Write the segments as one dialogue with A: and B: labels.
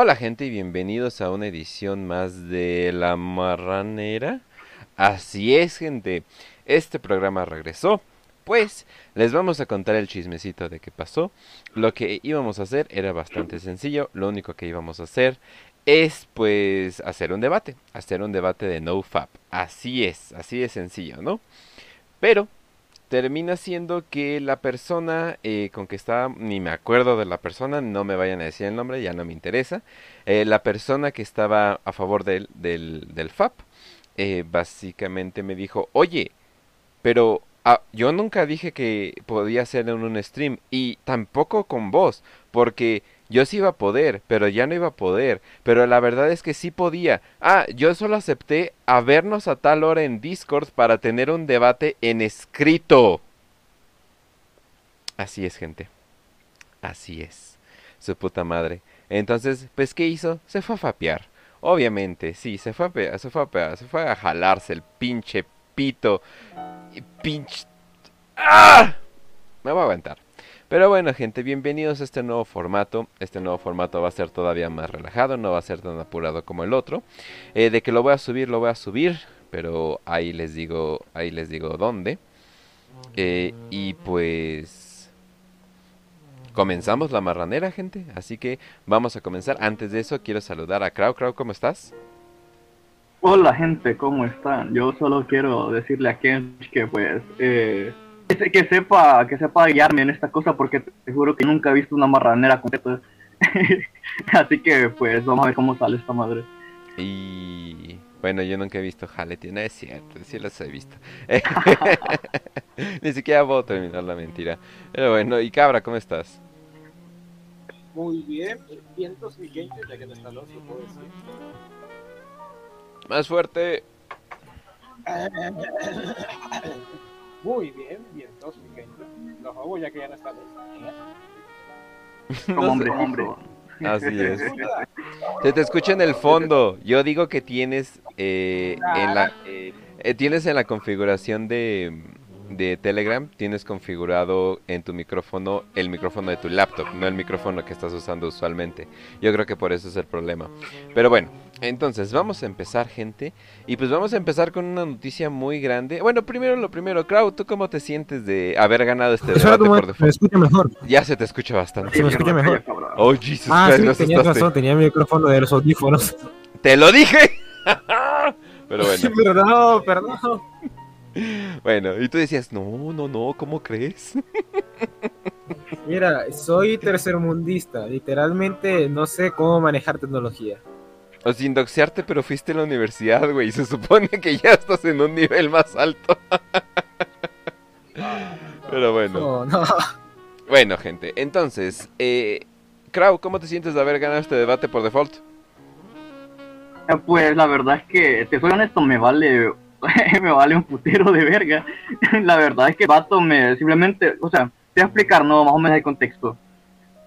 A: Hola gente y bienvenidos a una edición más de La Marranera. Así es gente, este programa regresó. Pues les vamos a contar el chismecito de qué pasó. Lo que íbamos a hacer era bastante sencillo. Lo único que íbamos a hacer es pues hacer un debate. Hacer un debate de NoFap. Así es, así de sencillo, ¿no? Pero termina siendo que la persona eh, con que estaba, ni me acuerdo de la persona, no me vayan a decir el nombre, ya no me interesa, eh, la persona que estaba a favor del, del, del FAP, eh, básicamente me dijo, oye, pero ah, yo nunca dije que podía hacer en un stream y tampoco con vos, porque yo sí iba a poder, pero ya no iba a poder. Pero la verdad es que sí podía. Ah, yo solo acepté a vernos a tal hora en Discord para tener un debate en escrito. Así es, gente. Así es. Su puta madre. Entonces, pues, ¿qué hizo? Se fue a fapear. Obviamente, sí, se fue a, se fue a, se fue a jalarse el pinche pito. Pinche... ¡Ah! Me voy a aguantar. Pero bueno, gente, bienvenidos a este nuevo formato. Este nuevo formato va a ser todavía más relajado, no va a ser tan apurado como el otro. Eh, de que lo voy a subir, lo voy a subir, pero ahí les digo, ahí les digo dónde. Eh, y pues comenzamos la marranera, gente. Así que vamos a comenzar. Antes de eso, quiero saludar a Krau. Krau, ¿cómo estás?
B: Hola, gente, ¿cómo están? Yo solo quiero decirle a Ken que pues eh, que, sepa que sepa guiarme en esta cosa porque te juro que nunca he visto una marranera completa. Así que pues vamos a ver cómo sale esta madre.
A: Y bueno, yo nunca he visto Jale, no es cierto, sí los he visto. Ni siquiera puedo terminar la mentira. Pero bueno, y Cabra, ¿cómo estás?
C: Muy bien, vientos mi ya que no está loco, puedo decir.
A: Más fuerte.
C: Muy bien, vientos gente. Los hago ya que ya no está loco.
B: Como hombre, hombre.
A: Así es. Se te escucha en el fondo. Yo digo que tienes eh, en la eh, tienes en la configuración de, de Telegram tienes configurado en tu micrófono el micrófono de tu laptop, no el micrófono que estás usando usualmente. Yo creo que por eso es el problema. Pero bueno, entonces vamos a empezar, gente, y pues vamos a empezar con una noticia muy grande. Bueno, primero lo primero, Krau, ¿tú cómo te sientes de haber ganado este
D: Eso
A: debate por
D: me
A: default?
D: escucha mejor.
A: Ya se te escucha bastante.
D: Se me escucha mejor.
A: Oh, Jesus
D: Ah,
A: Christ,
D: sí,
A: no
D: tenías
A: asustaste.
D: razón, tenía el micrófono de los audífonos.
A: ¡Te lo dije! Pero bueno,
D: Perdón, perdón.
A: Bueno, y tú decías, no, no, no, ¿cómo crees?
D: Mira, soy tercermundista. Literalmente no sé cómo manejar tecnología.
A: O sin doxearte, pero fuiste a la universidad, güey, y se supone que ya estás en un nivel más alto. Pero bueno.
D: No, no.
A: Bueno, gente, entonces, eh, Krau, ¿cómo te sientes de haber ganado este debate por default?
B: Eh, Pues la verdad es que, te soy honesto, me vale, me vale un putero de verga. La verdad es que vato me simplemente, o sea, te voy a explicar, no, más o menos el contexto.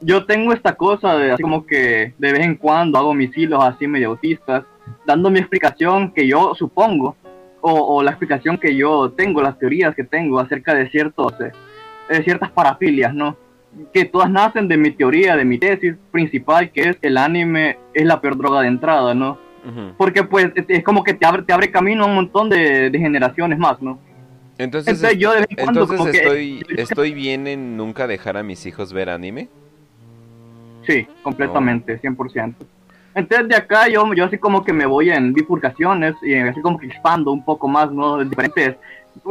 B: Yo tengo esta cosa de así como que de vez en cuando hago mis hilos así medio autistas, dando mi explicación que yo supongo, o, o la explicación que yo tengo, las teorías que tengo acerca de ciertos, eh, de ciertas parafilias, ¿no? que todas nacen de mi teoría, de mi tesis principal, que es el anime es la peor droga de entrada, ¿no? Porque pues es- como que te abre, te abre camino a un montón de, de generaciones más, ¿no?
A: Entonces,
B: Entonces yo de vez en cuando
A: entonces
B: que-
A: estoy, estoy bien en nunca dejar a mis hijos ver anime.
B: Sí, completamente, 100%. Entonces de acá yo, yo así como que me voy en bifurcaciones y así como que expando un poco más, ¿no? Diferentes,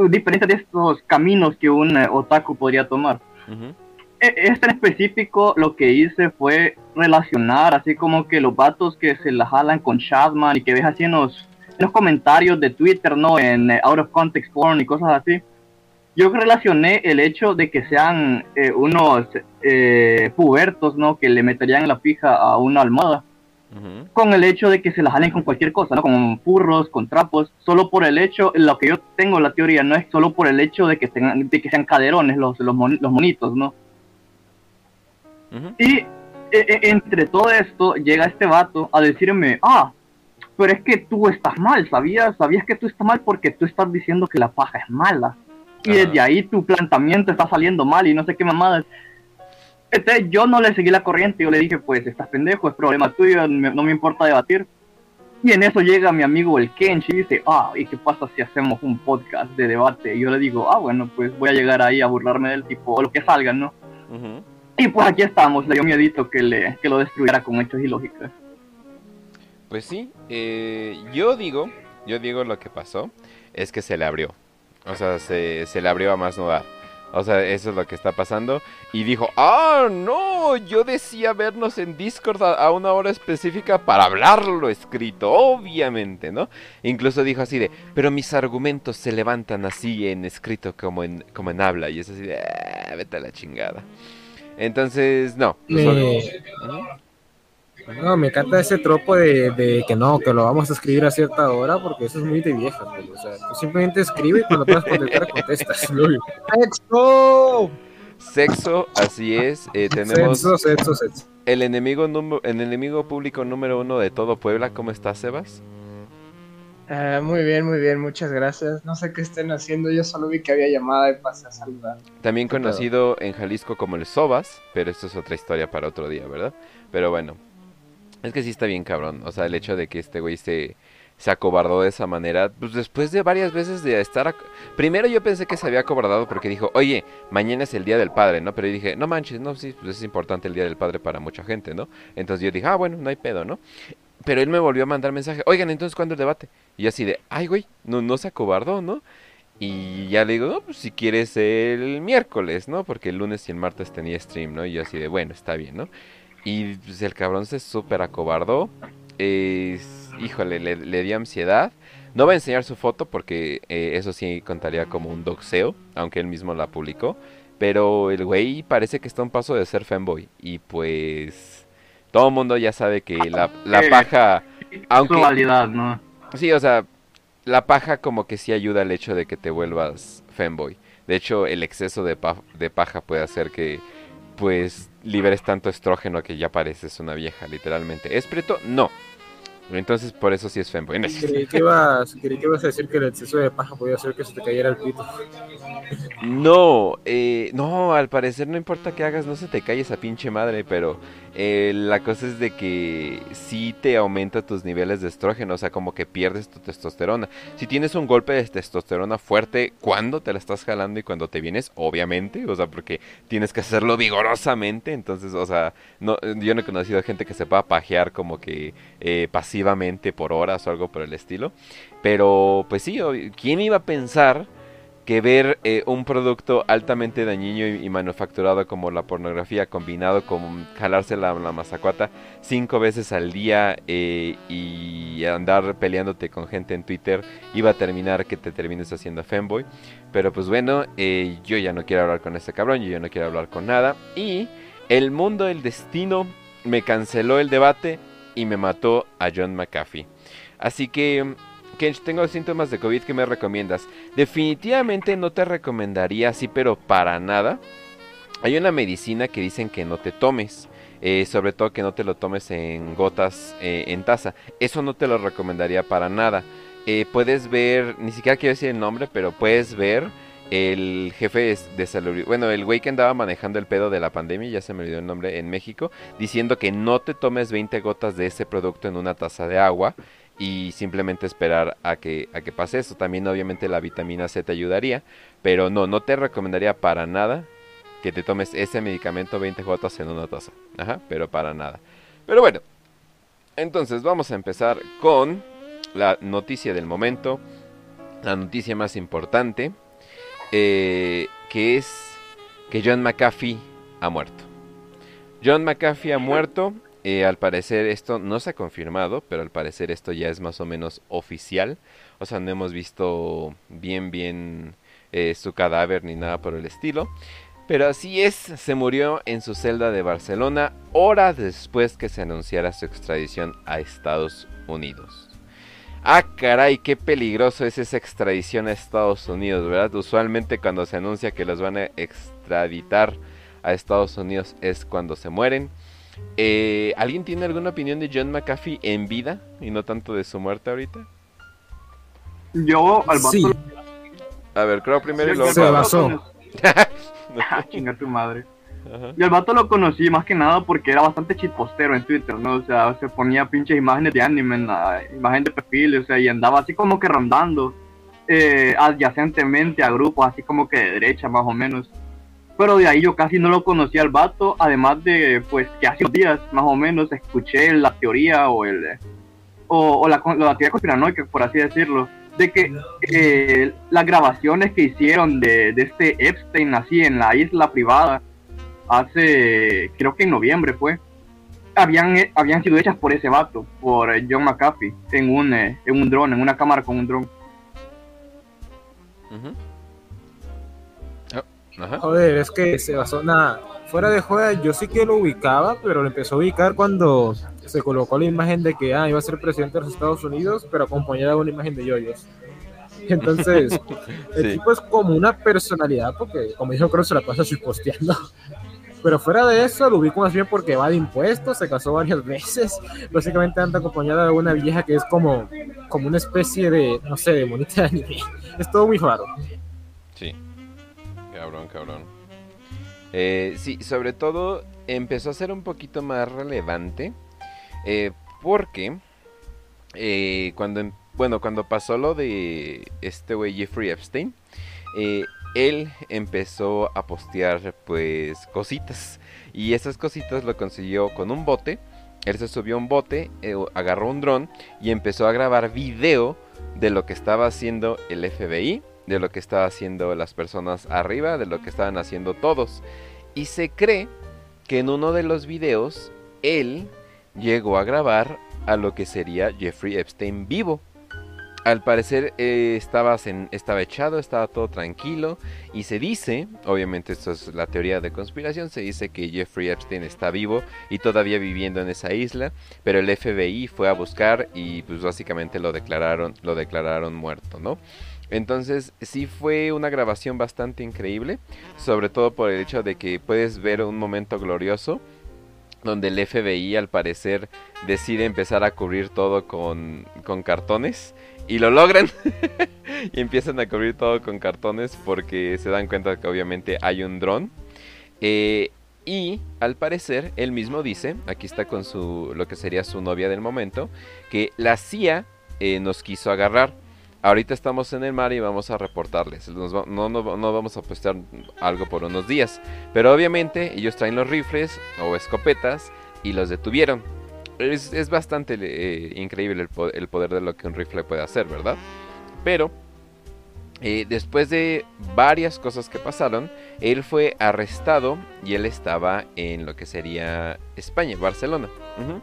B: diferentes de estos caminos que un eh, otaku podría tomar. E- Este en específico lo que hice fue relacionar así como que los vatos que se la jalan con Shadman y que ves así en los, en los comentarios de Twitter, ¿no? En eh, Out of Context Porn y cosas así. Yo relacioné el hecho de que sean eh, unos eh, pubertos, ¿no? Que le meterían la pija a una almohada con el hecho de que se la jalen con cualquier cosa, ¿no? Con furros, con trapos, solo por el hecho, lo que yo tengo la teoría no es solo por el hecho de que tengan, de que sean caderones los, los, mon- los monitos, ¿no?
A: Ujú.
B: Y e- e- entre todo esto llega este vato a decirme, ah, pero es que tú estás mal, ¿sabías? ¿Sabías que tú estás mal porque tú estás diciendo que la paja es mala? Y desde ahí tu planteamiento está saliendo mal y no sé qué mamadas. Entonces yo no le seguí la corriente, yo le dije, pues estás pendejo, es problema tuyo, me- no me importa debatir. Y en eso llega mi amigo el Kenshi y dice, ah, ¿y qué pasa si hacemos un podcast de debate? Y yo le digo, ah, bueno, pues voy a llegar ahí a burlarme del tipo, o lo que salga, ¿no?
A: Ujú.
B: Y pues aquí estamos, le dio miedito que, le, que lo destruyera con hechos y lógicas.
A: Pues sí, eh, yo digo, yo digo lo que pasó es que se le abrió. O sea, se, se le abrió a más no dar. O sea, eso es lo que está pasando. Y dijo, ah, no, yo decía vernos en Discord a, a una hora específica para hablarlo escrito, obviamente, ¿no? Incluso dijo así de, pero mis argumentos se levantan así en escrito como en, como en habla. Y es así de, "Ah, vete a la chingada. Entonces, no.
D: No, me encanta ese tropo de, de que no, que lo vamos a escribir a cierta hora, porque eso es muy de vieja. güey. O sea, tú simplemente escribe y cuando puedas contestar, contestas. güey.
C: ¡Exo!
A: Sexo, así es. eh, tenemos...
D: Sexo, sexo, sexo.
A: El enemigo, número- el enemigo público número uno de todo Puebla, ¿cómo estás, Sebas?
C: Ah, muy bien, muy bien, muchas gracias. No sé qué estén haciendo, yo solo vi que había llamada y pasé a saludar.
A: También conocido en Jalisco como el Sobas, pero esto es otra historia para otro día, ¿verdad? Pero bueno, es que sí está bien cabrón. O sea, el hecho de que este güey se, se acobardó de esa manera, pues después de varias veces de estar... Primero yo pensé que se había acobardado porque dijo, oye, mañana es el Día del Padre, ¿no? Pero yo dije, no manches, no, sí, pues es importante el Día del Padre para mucha gente, ¿no? Entonces yo dije, ah, bueno, no hay pedo, ¿no? Pero él me volvió a mandar mensaje, oigan, entonces, ¿cuándo el debate? Y yo así de, ay, güey, no, no se acobardó, ¿no? Y ya le digo, no, pues si quieres el miércoles, ¿no? Porque el lunes y el martes tenía stream, ¿no? Y yo así de, bueno, está bien, ¿no? Y pues el cabrón se súper acobardó. Es- híjole, le, le dio ansiedad. No va a enseñar su foto porque eh, eso sí contaría como un doxeo, aunque él mismo la publicó. Pero el güey parece que está a un paso de ser fanboy. Y pues todo el mundo ya sabe que la, la
B: Eh,
A: paja... Aunque-
B: Su validad, ¿no?
A: Sí, o sea, la paja como que sí ayuda al hecho de que te vuelvas fanboy. De hecho, el exceso de, pa- de paja puede hacer que, pues, liberes tanto estrógeno que ya pareces una vieja, literalmente. ¿Es preto? No. Entonces, por eso sí es fanboy. No.
D: Creí que, ibas, creí que ibas a decir que el exceso de paja podía hacer que se te cayera el pito.
A: No, eh, no, al parecer no importa qué hagas, no se te cae esa pinche madre, pero eh, la cosa es de que sí te aumenta tus niveles de estrógeno, o sea, como que pierdes tu testosterona. Si tienes un golpe de testosterona fuerte, ¿cuándo te la estás jalando y cuando te vienes? Obviamente, o sea, porque tienes que hacerlo vigorosamente, entonces, o sea, no, yo no he conocido gente que se pueda pajear como que eh, pasivamente por horas o algo por el estilo, pero pues sí, ¿quién iba a pensar? Que ver eh, un producto altamente dañino y, manufacturado como la pornografía combinado con jalarse la, la mazacuata cinco veces al día eh, y andar peleándote con gente en Twitter iba a terminar que te termines haciendo fanboy. Pero pues bueno, eh, yo ya no quiero hablar con este cabrón, yo ya no quiero hablar con nada. Y el mundo, el destino, me canceló el debate y me mató a John McAfee. Así que... Kench, tengo síntomas de COVID que me recomiendas. Definitivamente no te recomendaría así, pero para nada. Hay una medicina que dicen que no te tomes. eh, sobre todo que no te lo tomes en gotas eh, en taza. Eso no te lo recomendaría para nada. Eh, puedes ver, ni siquiera quiero decir el nombre, pero puedes ver el jefe de, de salud. Bueno, el güey que andaba manejando el pedo de la pandemia, ya se me olvidó el nombre, en México, diciendo que no te tomes 20 gotas de ese producto en una taza de agua y simplemente esperar a que, a que pase eso. También obviamente la vitamina C te ayudaría, pero no, no te recomendaría para nada que te tomes ese medicamento 20 gotas en una taza. Ajá, pero para nada. Pero bueno, entonces vamos a empezar con la noticia del momento, la noticia más importante, eh, que es que John McAfee ha muerto. John McAfee ha muerto. Eh, al parecer esto no se ha confirmado, pero al parecer esto ya es más o menos oficial. O sea, no hemos visto bien, bien eh, su cadáver ni nada por el estilo. Pero así es, se murió en su celda de Barcelona horas después que se anunciara su extradición a Estados Unidos. Ah, caray, qué peligroso es esa extradición a Estados Unidos, ¿verdad? Usualmente cuando se anuncia que los van a extraditar a Estados Unidos es cuando se mueren. Eh, ¿Alguien tiene alguna opinión de John McAfee en vida y no tanto de su muerte ahorita?
B: Yo al vato
D: Sí,
A: A ver, creo primero y luego...
D: Se basó.
B: Ah, chinga tu madre.
A: Ajá.
B: Yo al vato lo conocí más que nada porque era bastante chipostero en Twitter, ¿no? O sea, se ponía pinches imágenes de anime en la imagen de perfil, o sea, y andaba así como que rondando eh, adyacentemente a grupos, así como que de derecha más o menos. Pero de ahí yo casi no lo conocía al vato, además de, pues, que hace unos días más o menos escuché la teoría o el... O, o la, la teoría conspiranoica, por así decirlo, de que eh, las grabaciones que hicieron de, de este Epstein así en la isla privada hace, creo que en noviembre fue, habían, eh, habían sido hechas por ese vato, por John McAfee, en un, eh, en un dron, en una cámara con un dron.
A: Ah, Ajá.
D: Joder, es que se basó nada. Fuera de joda, yo sí que lo ubicaba, pero lo empezó a ubicar cuando se colocó la imagen de que ah, iba a ser presidente de los Estados Unidos, pero acompañada de una imagen de yoyos. Entonces, el
A: Sí.
D: tipo es como una personalidad, porque como dijo, creo se la pasa posteando. Pero fuera de eso, lo ubico más bien porque va de impuestos, se casó varias veces. Básicamente anda acompañada de una vieja que es como, como una especie de, no sé, de monita de anime. Es todo muy raro.
A: Sí. Cabrón, cabrón. Eh, sí, sobre todo empezó a ser un poquito más relevante. eh, porque eh, cuando, em- bueno, cuando pasó lo de este güey Jeffrey Epstein, él empezó a postear pues cositas. Y esas cositas lo consiguió con un bote. Él se subió a un bote, agarró un dron y empezó a grabar video de lo que estaba haciendo el FBI, de lo que estaba haciendo las personas arriba, de lo que estaban haciendo todos. Y se cree que en uno de los videos él llegó a grabar a lo que sería Jeffrey Epstein vivo. Al parecer eh, estaba, estaba echado, estaba todo tranquilo y se dice, obviamente esto es la teoría de conspiración, se dice que Jeffrey Epstein está vivo y todavía viviendo en esa isla, pero el FBI fue a buscar y pues básicamente lo declararon, lo declararon muerto, ¿no? Entonces sí fue una grabación bastante increíble, sobre todo por el hecho de que puedes ver un momento glorioso donde el FBI al parecer decide empezar a cubrir todo con, con cartones y lo logran. Y empiezan a cubrir todo con cartones porque se dan cuenta que obviamente hay un dron. Eh, y al parecer él mismo dice aquí está con su lo que sería su novia del momento que la CIA eh, nos quiso agarrar Ahorita estamos en el mar y vamos a reportarles. Nos va- no, no, no vamos a postear algo por unos días. Pero obviamente ellos traen los rifles o escopetas y los detuvieron. Es, es bastante eh, increíble el, el poder de lo que un rifle puede hacer, ¿verdad? Pero eh, después de varias cosas que pasaron, él fue arrestado y él estaba en lo que sería España, Barcelona. Ujú.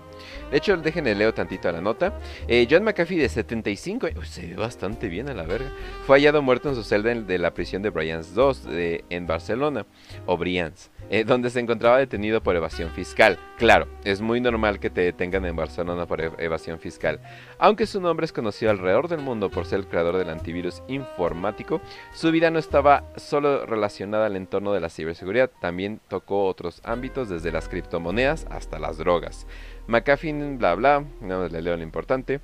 A: De hecho, déjenle leo tantito a la nota. Eh, John McAfee de 75 años, se ve bastante bien a la verga, fue hallado muerto en su celda de la prisión de Brians 2 de- en Barcelona, o Brians, eh, donde se encontraba detenido por evasión fiscal. Claro, es muy normal que te detengan en Barcelona por ev- evasión fiscal. Aunque su nombre es conocido alrededor del mundo por ser el creador del antivirus informático, su vida no estaba solo relacionada al entorno de la ciberseguridad, también tocó otros ámbitos desde las criptomonedas hasta las drogas. McAfee, bla bla, nada le leo lo importante.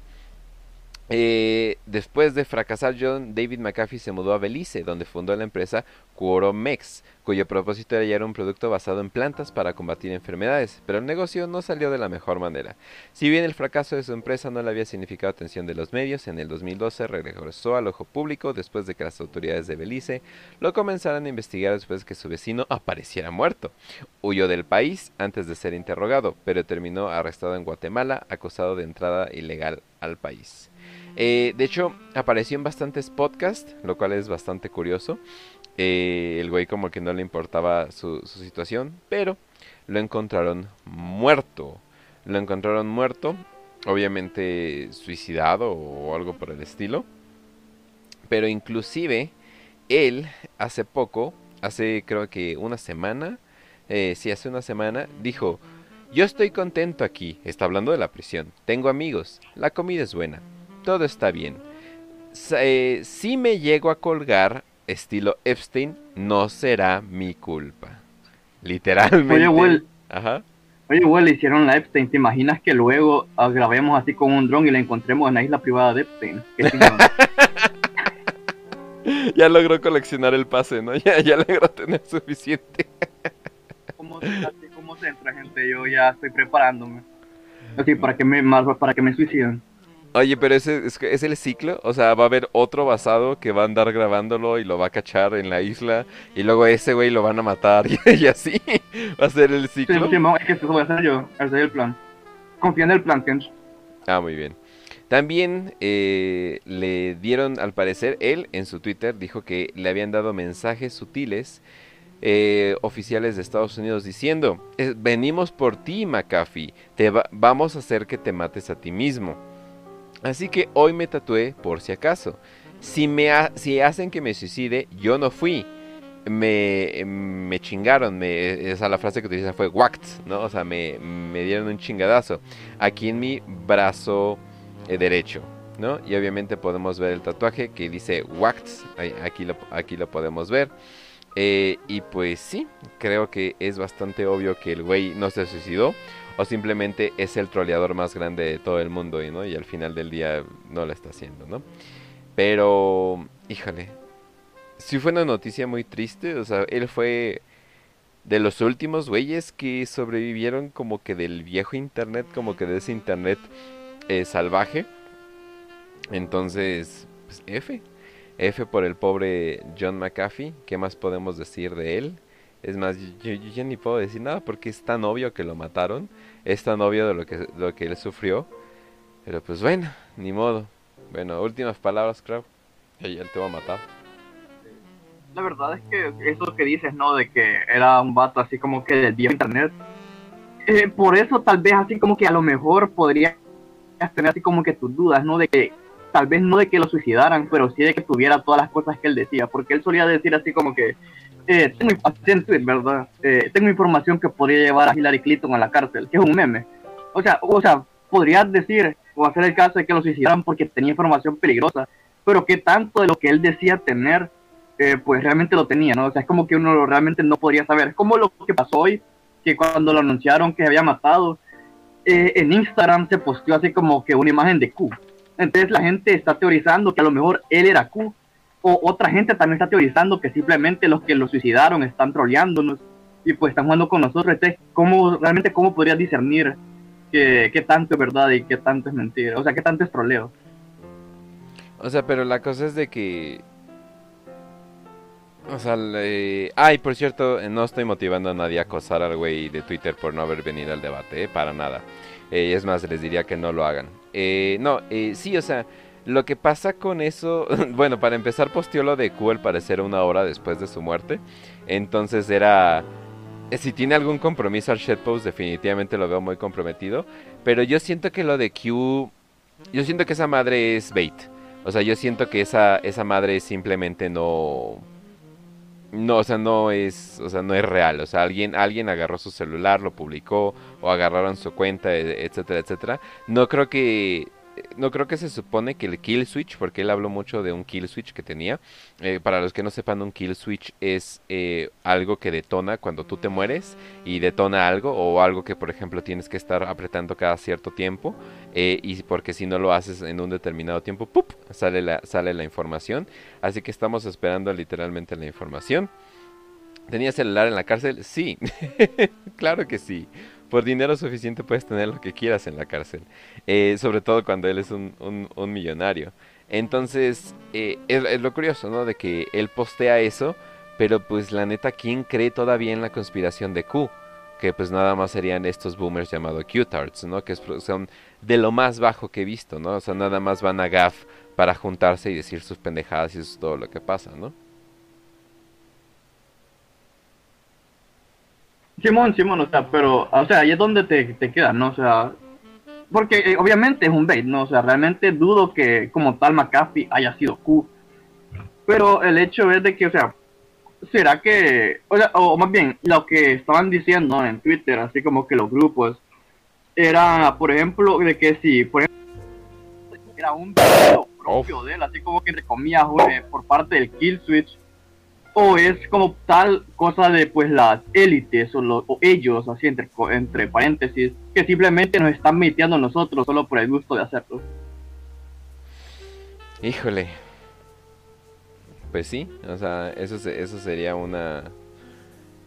A: Eh, después de fracasar, John David McAfee se mudó a Belice, donde fundó la empresa Quoromex, cuyo propósito era hallar un producto basado en plantas para combatir enfermedades, pero el negocio no salió de la mejor manera. Si bien el fracaso de su empresa no le había significado atención de los medios, en el 2012 regresó al ojo público después de que las autoridades de Belice lo comenzaran a investigar después de que su vecino apareciera muerto. Huyó del país antes de ser interrogado, pero terminó arrestado en Guatemala, acusado de entrada ilegal al país. Eh, de hecho, apareció en bastantes podcasts, lo cual es bastante curioso. Eh, el güey como que no le importaba su, situación, pero lo encontraron muerto. Lo encontraron muerto, obviamente suicidado o algo por el estilo. Pero inclusive él hace poco, hace creo que una semana, eh, sí, hace una semana, dijo, yo estoy contento aquí, está hablando de la prisión, tengo amigos, la comida es buena, todo está bien. Eh, si me llego a colgar, estilo Epstein, no será mi culpa. Literalmente.
B: Oye, Will,
A: Ajá.
B: oye, Will, hicieron la Epstein. ¿Te imaginas que luego ah, grabemos así con un dron y la encontremos en la isla privada de Epstein?
A: Ya logró coleccionar el pase, ¿no? Ya, ya logró tener suficiente.
B: como se entra gente, yo ya estoy preparándome. Así, para que me, para que me suiciden.
A: Oye, pero ese es, es el ciclo, o sea, va a haber otro basado que va a andar grabándolo y lo va a cachar en la isla y luego ese güey lo van a matar y, y así va a ser el ciclo.
B: sí, es que eso voy a hacer yo, ese es el plan. Confía en el plan, Kench.
A: Ah, muy bien. También eh, le dieron, al parecer, él en su Twitter dijo que le habían dado mensajes sutiles eh, oficiales de Estados Unidos diciendo, "Eh, venimos por ti, McAfee, te va- vamos a hacer que te mates a ti mismo. Así que hoy me tatué por si acaso. Si me si hacen que me suicide, yo no fui. Me, me chingaron, me, esa la frase que utiliza fue whacked, ¿no? O sea, me, dieron un chingadazo aquí en mi brazo eh, derecho, ¿no? Y obviamente podemos ver el tatuaje que dice whacked, ahí- aquí lo, aquí lo podemos ver. Eh, y pues sí, creo que es bastante obvio que el güey no se suicidó o simplemente es el troleador más grande de todo el mundo, y, ¿no? Y al final del día no lo está haciendo, ¿no? Pero, híjole, sí fue una noticia muy triste, o sea, él fue de los últimos güeyes que sobrevivieron como que del viejo internet, como que de ese internet eh, salvaje. Entonces, pues F. F por el pobre John McAfee. ¿Qué más podemos decir de él? Es más, yo, yo ya ni puedo decir nada porque es tan obvio que lo mataron. Es tan obvio de lo que, lo que él sufrió. Pero pues bueno, ni modo. Bueno, últimas palabras, Crowd. Y él te va a matar.
B: La verdad es que eso que dices, ¿no? De que era un vato así como que del viejo internet. eh, por eso tal vez así como que a lo mejor podrías tener así como que tus dudas, ¿no? De que tal vez no de que lo suicidaran, pero sí de que tuviera todas las cosas que él decía. Porque él solía decir así como que, eh, tengo, en Twitter, ¿verdad? Eh, tengo información que podría llevar a Hillary Clinton a la cárcel, que es un meme. O sea, o sea, podrías decir o hacer el caso de que lo suicidaran porque tenía información peligrosa, pero qué tanto de lo que él decía tener eh, pues realmente lo tenía, ¿no? O sea, es como que uno realmente no podría saber. Es como lo que pasó hoy, que cuando lo anunciaron que se había matado, eh, en Instagram se posteó así como que una imagen de Q. Entonces la gente está teorizando que a lo mejor él era Q, o otra gente también está teorizando que simplemente los que lo suicidaron están troleándonos y pues están jugando con nosotros. ¿cómo, realmente cómo podrías discernir qué, qué tanto es verdad y qué tanto es mentira? O sea, qué tanto es troleo.
A: O sea, pero la cosa es de que... O sea, ay, por cierto, no estoy motivando a nadie a acosar al güey de Twitter por no haber venido al debate, eh, para nada. Eh, es más, les diría que no lo hagan. Eh, no, sí, o sea, lo que pasa con eso... bueno, para empezar, posteó lo de Q al parecer una hora después de su muerte. Entonces era... eh, Si tiene algún compromiso al shitpost, definitivamente lo veo muy comprometido. Pero yo siento que lo de Q... Yo siento que esa madre es bait. O sea, yo siento que esa, esa madre simplemente no... No, o sea, no es, o sea, no es real. O sea, alguien, alguien agarró su celular, lo publicó, o agarraron su cuenta, e- etcétera, etcétera. No creo que, no creo que se supone que el kill switch, porque él habló mucho de un kill switch que tenía. Eh, para los que no sepan, un kill switch es eh, algo que detona cuando tú te mueres y detona algo, o algo que, por ejemplo, tienes que estar apretando cada cierto tiempo. eh, y porque si no lo haces en un determinado tiempo, ¡pup! sale la, sale la información. Así que estamos esperando literalmente la información. ¿Tenía celular en la cárcel? Sí, claro que sí. Por dinero suficiente puedes tener lo que quieras en la cárcel. Eh, sobre todo cuando él es un, millonario. Entonces, eh, es, lo curioso, ¿no? De que él postea eso, pero pues la neta, ¿quién cree todavía en la conspiración de Q? Que pues nada más serían estos boomers llamados Q-tards, ¿no? Que es- son de lo más bajo que he visto, ¿no? O sea, nada más van a GAF para juntarse y decir sus pendejadas y eso es todo lo que pasa, ¿no?
B: Simón, Simón, o sea, pero, o sea, ahí es donde te, te quedas, ¿no? O sea, porque eh, obviamente es un bait, ¿no? O sea, realmente dudo que como tal McAfee haya sido Q. Pero el hecho es de que, o sea, será que, o, sea, o más bien, lo que estaban diciendo en Twitter, así como que los grupos, era, por ejemplo, de que si, por ejemplo, era un video propio de él, así como que entre comillas, por parte del Kill Switch, o es como tal cosa de pues las élites o, o ellos, así entre, entre paréntesis, que simplemente nos están metiendo a nosotros solo por el gusto de hacerlo.
A: Híjole. Pues sí, o sea, eso, eso sería una...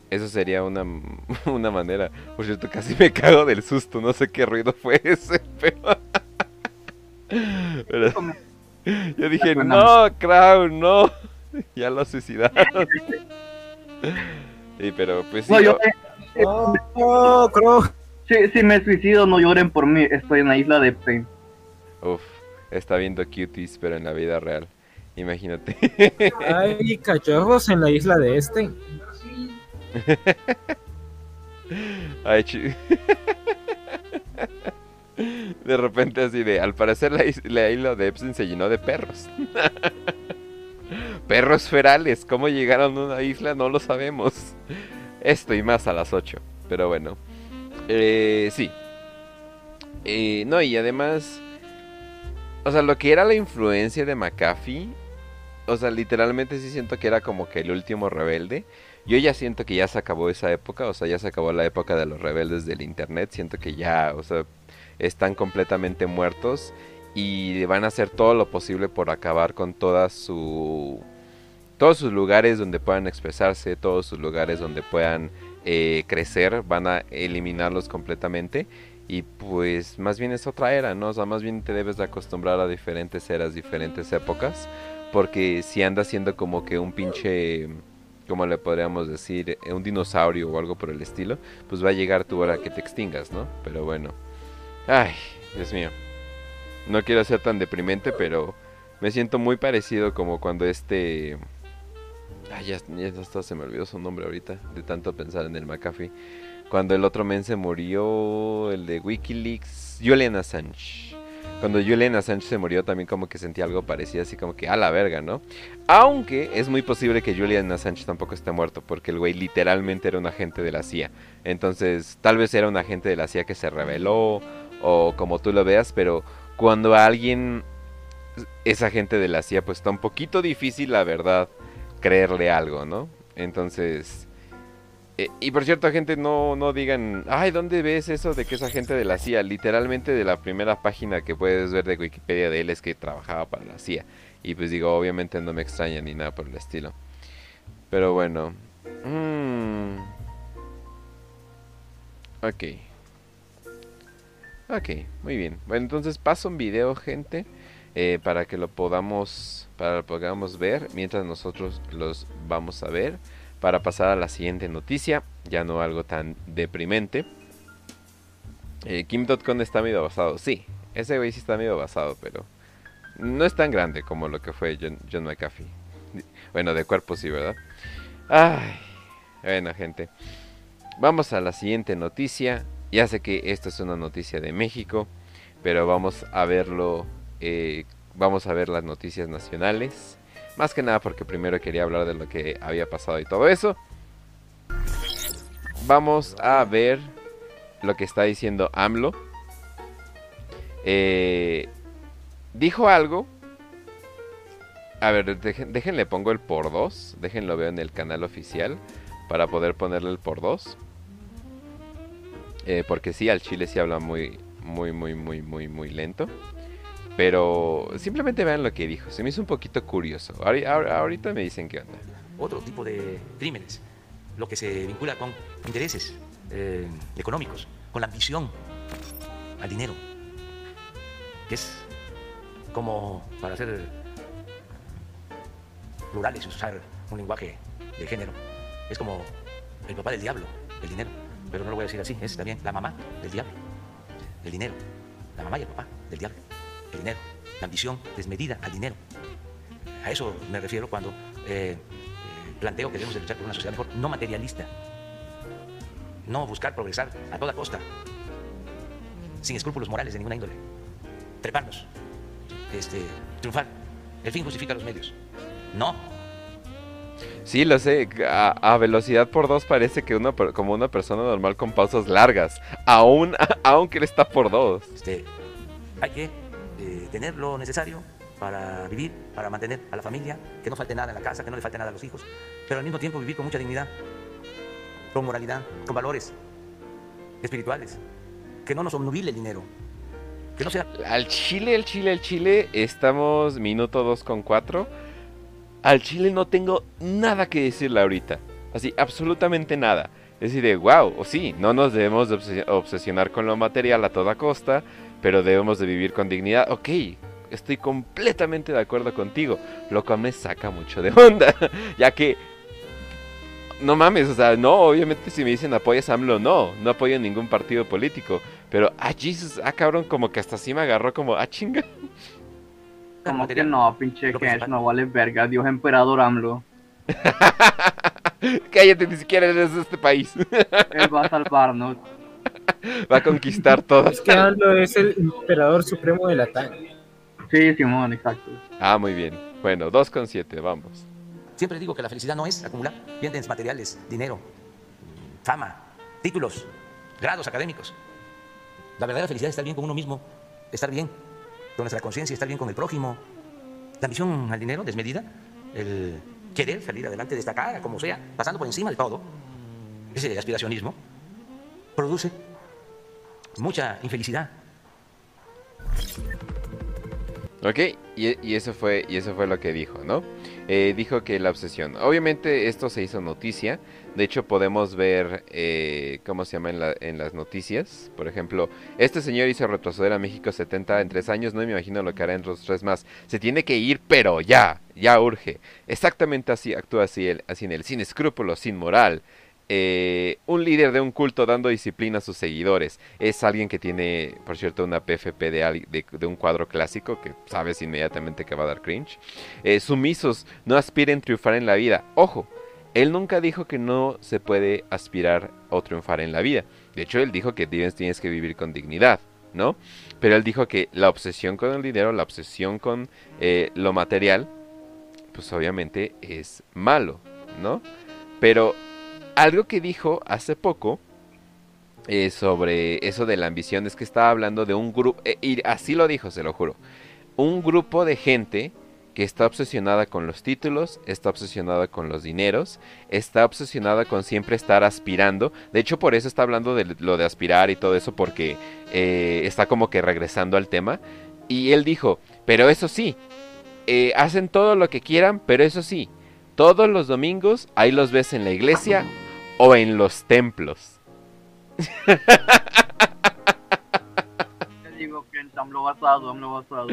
A: Eso sería una, una manera. Por cierto, casi me cago del susto. No sé qué ruido fue ese, pero. pero yo dije, no, Crown, no. ya lo suicidaron. sí, pero pues sí.
B: No, yo,
D: Oh, oh, Crow.
B: si, si me suicido, no lloren por mí. Estoy en la isla de Epstein.
A: Uf, está viendo cuties, pero en la vida real. Imagínate.
D: Hay cachorros en la isla de este.
A: Ay, De repente así de, al parecer la, is- la isla de Epstein se llenó de perros. Perros ferales, ¿cómo llegaron a una isla? No lo sabemos. Esto y más a las 8, pero bueno. Eh, sí. Eh, no, y además, o sea, lo que era la influencia de McAfee, o sea, literalmente sí siento que era como que el último rebelde. Yo ya siento que ya se acabó esa época, o sea, ya se acabó la época de los rebeldes del internet. Siento que ya, o sea, están completamente muertos y van a hacer todo lo posible por acabar con toda su todos sus lugares donde puedan expresarse, todos sus lugares donde puedan eh, crecer, van a eliminarlos completamente. Y pues más bien es otra era, ¿no? O sea, más bien te debes de acostumbrar a diferentes eras, diferentes épocas. Porque si andas siendo como que un pinche, como le podríamos decir, eh, un dinosaurio o algo por el estilo, pues va a llegar tu hora que te extingas, ¿no? Pero bueno. Ay, Dios mío. No quiero ser tan deprimente, pero me siento muy parecido como cuando este... Ay, ya, ya hasta se me olvidó su nombre ahorita, de tanto pensar en el McAfee. Cuando el otro men se murió, el de Wikileaks, Julian Assange. Cuando Julian Assange se murió también como que sentí algo parecido, así como que a la verga, ¿no? Aunque es muy posible que Julian Assange tampoco esté muerto, porque el güey literalmente era un agente de la CIA. Entonces, tal vez era un agente de la CIA que se rebeló, o como tú lo veas, pero cuando alguien es agente de la CIA, pues está un poquito difícil, la verdad, creerle algo, ¿no? Entonces... eh, y por cierto, gente, no, no digan, ay, ¿dónde ves eso de que es agente de la CIA? Literalmente de la primera página que puedes ver de Wikipedia de él es que trabajaba para la CIA. Y pues digo, obviamente no me extraña ni nada por el estilo. Pero bueno. Mm. Ok. Ok, muy bien. Bueno, entonces paso un video, gente, eh, para que lo podamos, para lo podamos ver mientras nosotros los vamos a ver. Para pasar a la siguiente noticia, ya no algo tan deprimente. Eh, Kim.com está medio basado, sí, ese güey sí está medio basado, pero no es tan grande como lo que fue John, John McAfee. Bueno, de cuerpo sí, ¿verdad? Ay, bueno, gente. Vamos a la siguiente noticia. Ya sé que esta es una noticia de México, pero vamos a verlo. eh, vamos a ver las noticias nacionales. Más que nada porque primero quería hablar de lo que había pasado y todo eso. Vamos a ver lo que está diciendo AMLO. Eh, dijo algo. A ver, déjenle pongo el por 2. Déjenlo veo en el canal oficial. Para poder ponerle el por 2. Eh, porque sí, al chile sí habla muy, muy, muy, muy, muy, muy lento. Pero simplemente vean lo que dijo. Se me hizo un poquito curioso. Ahori- ahor- Ahorita me dicen qué onda.
E: otro tipo de crímenes, lo que se vincula con intereses eh, económicos, con la ambición al dinero, que es como para ser plurales usar un lenguaje de género, es como el papá del diablo, el dinero, pero no lo voy a decir así, es también la mamá del diablo, el dinero, la mamá y el papá del diablo, el dinero, la ambición desmedida al dinero. A eso me refiero cuando eh, eh, planteo que debemos de luchar por una sociedad mejor, no materialista. No buscar progresar a toda costa, sin escrúpulos morales de ninguna índole. Treparnos, este, triunfar. El fin justifica los medios. No,
A: Sí, lo sé. A, a velocidad por 2 parece que uno como una persona normal con pausas largas. Aún, aunque él está por 2.
E: este, hay que eh, tener lo necesario para vivir, para mantener a la familia, que no falte nada en la casa, que no le falte nada a los hijos, pero al mismo tiempo vivir con mucha dignidad, con moralidad, con valores espirituales, que no nos obnubile el dinero, que no sea
A: Al Chile, al Chile, al Chile, estamos minuto 2 con 4. Al Chile no tengo nada que decirle ahorita. Así, absolutamente nada. Es decir, de wow, o sí, no nos debemos de obses- obsesionar con lo material a toda costa, pero debemos de vivir con dignidad. Ok, estoy completamente de acuerdo contigo, lo cual me saca mucho de onda, ya que no mames, o sea, no, obviamente si me dicen apoyas a AMLO, no, no apoyo ningún partido político, pero ah, Jesus, ah, cabrón, como que hasta así me agarró como, ah, chinga.
B: Como que no, pinche
E: principal.
B: no vale verga, Dios emperador AMLO.
A: Cállate, ni siquiera eres de este país.
B: Él va a salvarnos.
A: Va a conquistar todo.
D: Es que es el emperador supremo de la TAN.
B: Sí, Simón, exacto.
A: Ah, muy bien. Bueno, 2,7, vamos.
E: Siempre digo que la felicidad no es acumular bienes materiales, dinero, fama, títulos, grados académicos. La verdadera felicidad es estar bien con uno mismo, estar bien con nuestra conciencia, estar bien con el prójimo. La ambición al dinero desmedida, el querer salir adelante, destacar, como sea, pasando por encima de todo, ese aspiracionismo, produce mucha infelicidad.
A: Ok, y, eso fue, y eso fue lo que dijo, ¿no? Eh, dijo que la obsesión. Obviamente esto se hizo noticia. De hecho podemos ver, eh, ¿cómo se llama en, la- en las noticias? Por ejemplo, este señor hizo retroceder a México 70 en 3 años. No me imagino lo que hará en los 3 más. Se tiene que ir, pero ya, ya urge. Exactamente así actúa así, él, así en él, sin escrúpulos, sin moral. Eh, un líder de un culto dando disciplina a sus seguidores. Es alguien que tiene, por cierto, una PFP de, un cuadro clásico que sabes inmediatamente que va a dar cringe. Eh, sumisos, no aspiren triunfar en la vida. Ojo, él nunca dijo que no se puede aspirar o triunfar en la vida. De hecho, él dijo que tienes que vivir con dignidad, ¿no? Pero él dijo que la obsesión con el dinero, la obsesión con eh, lo material, pues obviamente es malo, ¿no? Pero algo que dijo hace poco eh, sobre eso de la ambición es que estaba hablando de un grupo, eh, y así lo dijo, se lo juro, un grupo de gente que está obsesionada con los títulos, está obsesionada con los dineros, está obsesionada con siempre estar aspirando. De hecho, por eso está hablando de lo de aspirar y todo eso, porque eh, está como que regresando al tema. Y él dijo, pero eso sí, hacen todo lo que quieran, pero eso sí, todos los domingos ahí los ves en la iglesia o en los templos.
B: Basado, basado.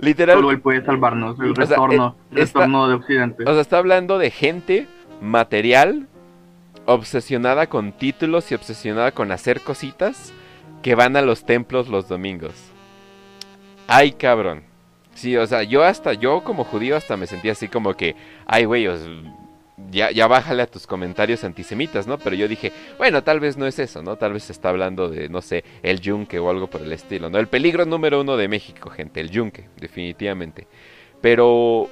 A: Literal,
B: Solo él puede salvarnos, el
A: O sea,
B: retorno,
A: eh, está-
B: retorno de Occidente.
A: O sea, está hablando de gente material, obsesionada con títulos y obsesionada con hacer cositas que van a los templos los domingos. Ay, cabrón. Sí, o sea, yo hasta, yo como judío hasta me sentía así como que, ay, güey, os- ya, ya bájale a tus comentarios antisemitas, ¿no? Pero yo dije, bueno, tal vez no es eso, ¿no? Tal vez se está hablando de, no sé, el yunque o algo por el estilo, ¿no? El peligro número uno de México, gente, el yunque, definitivamente. Pero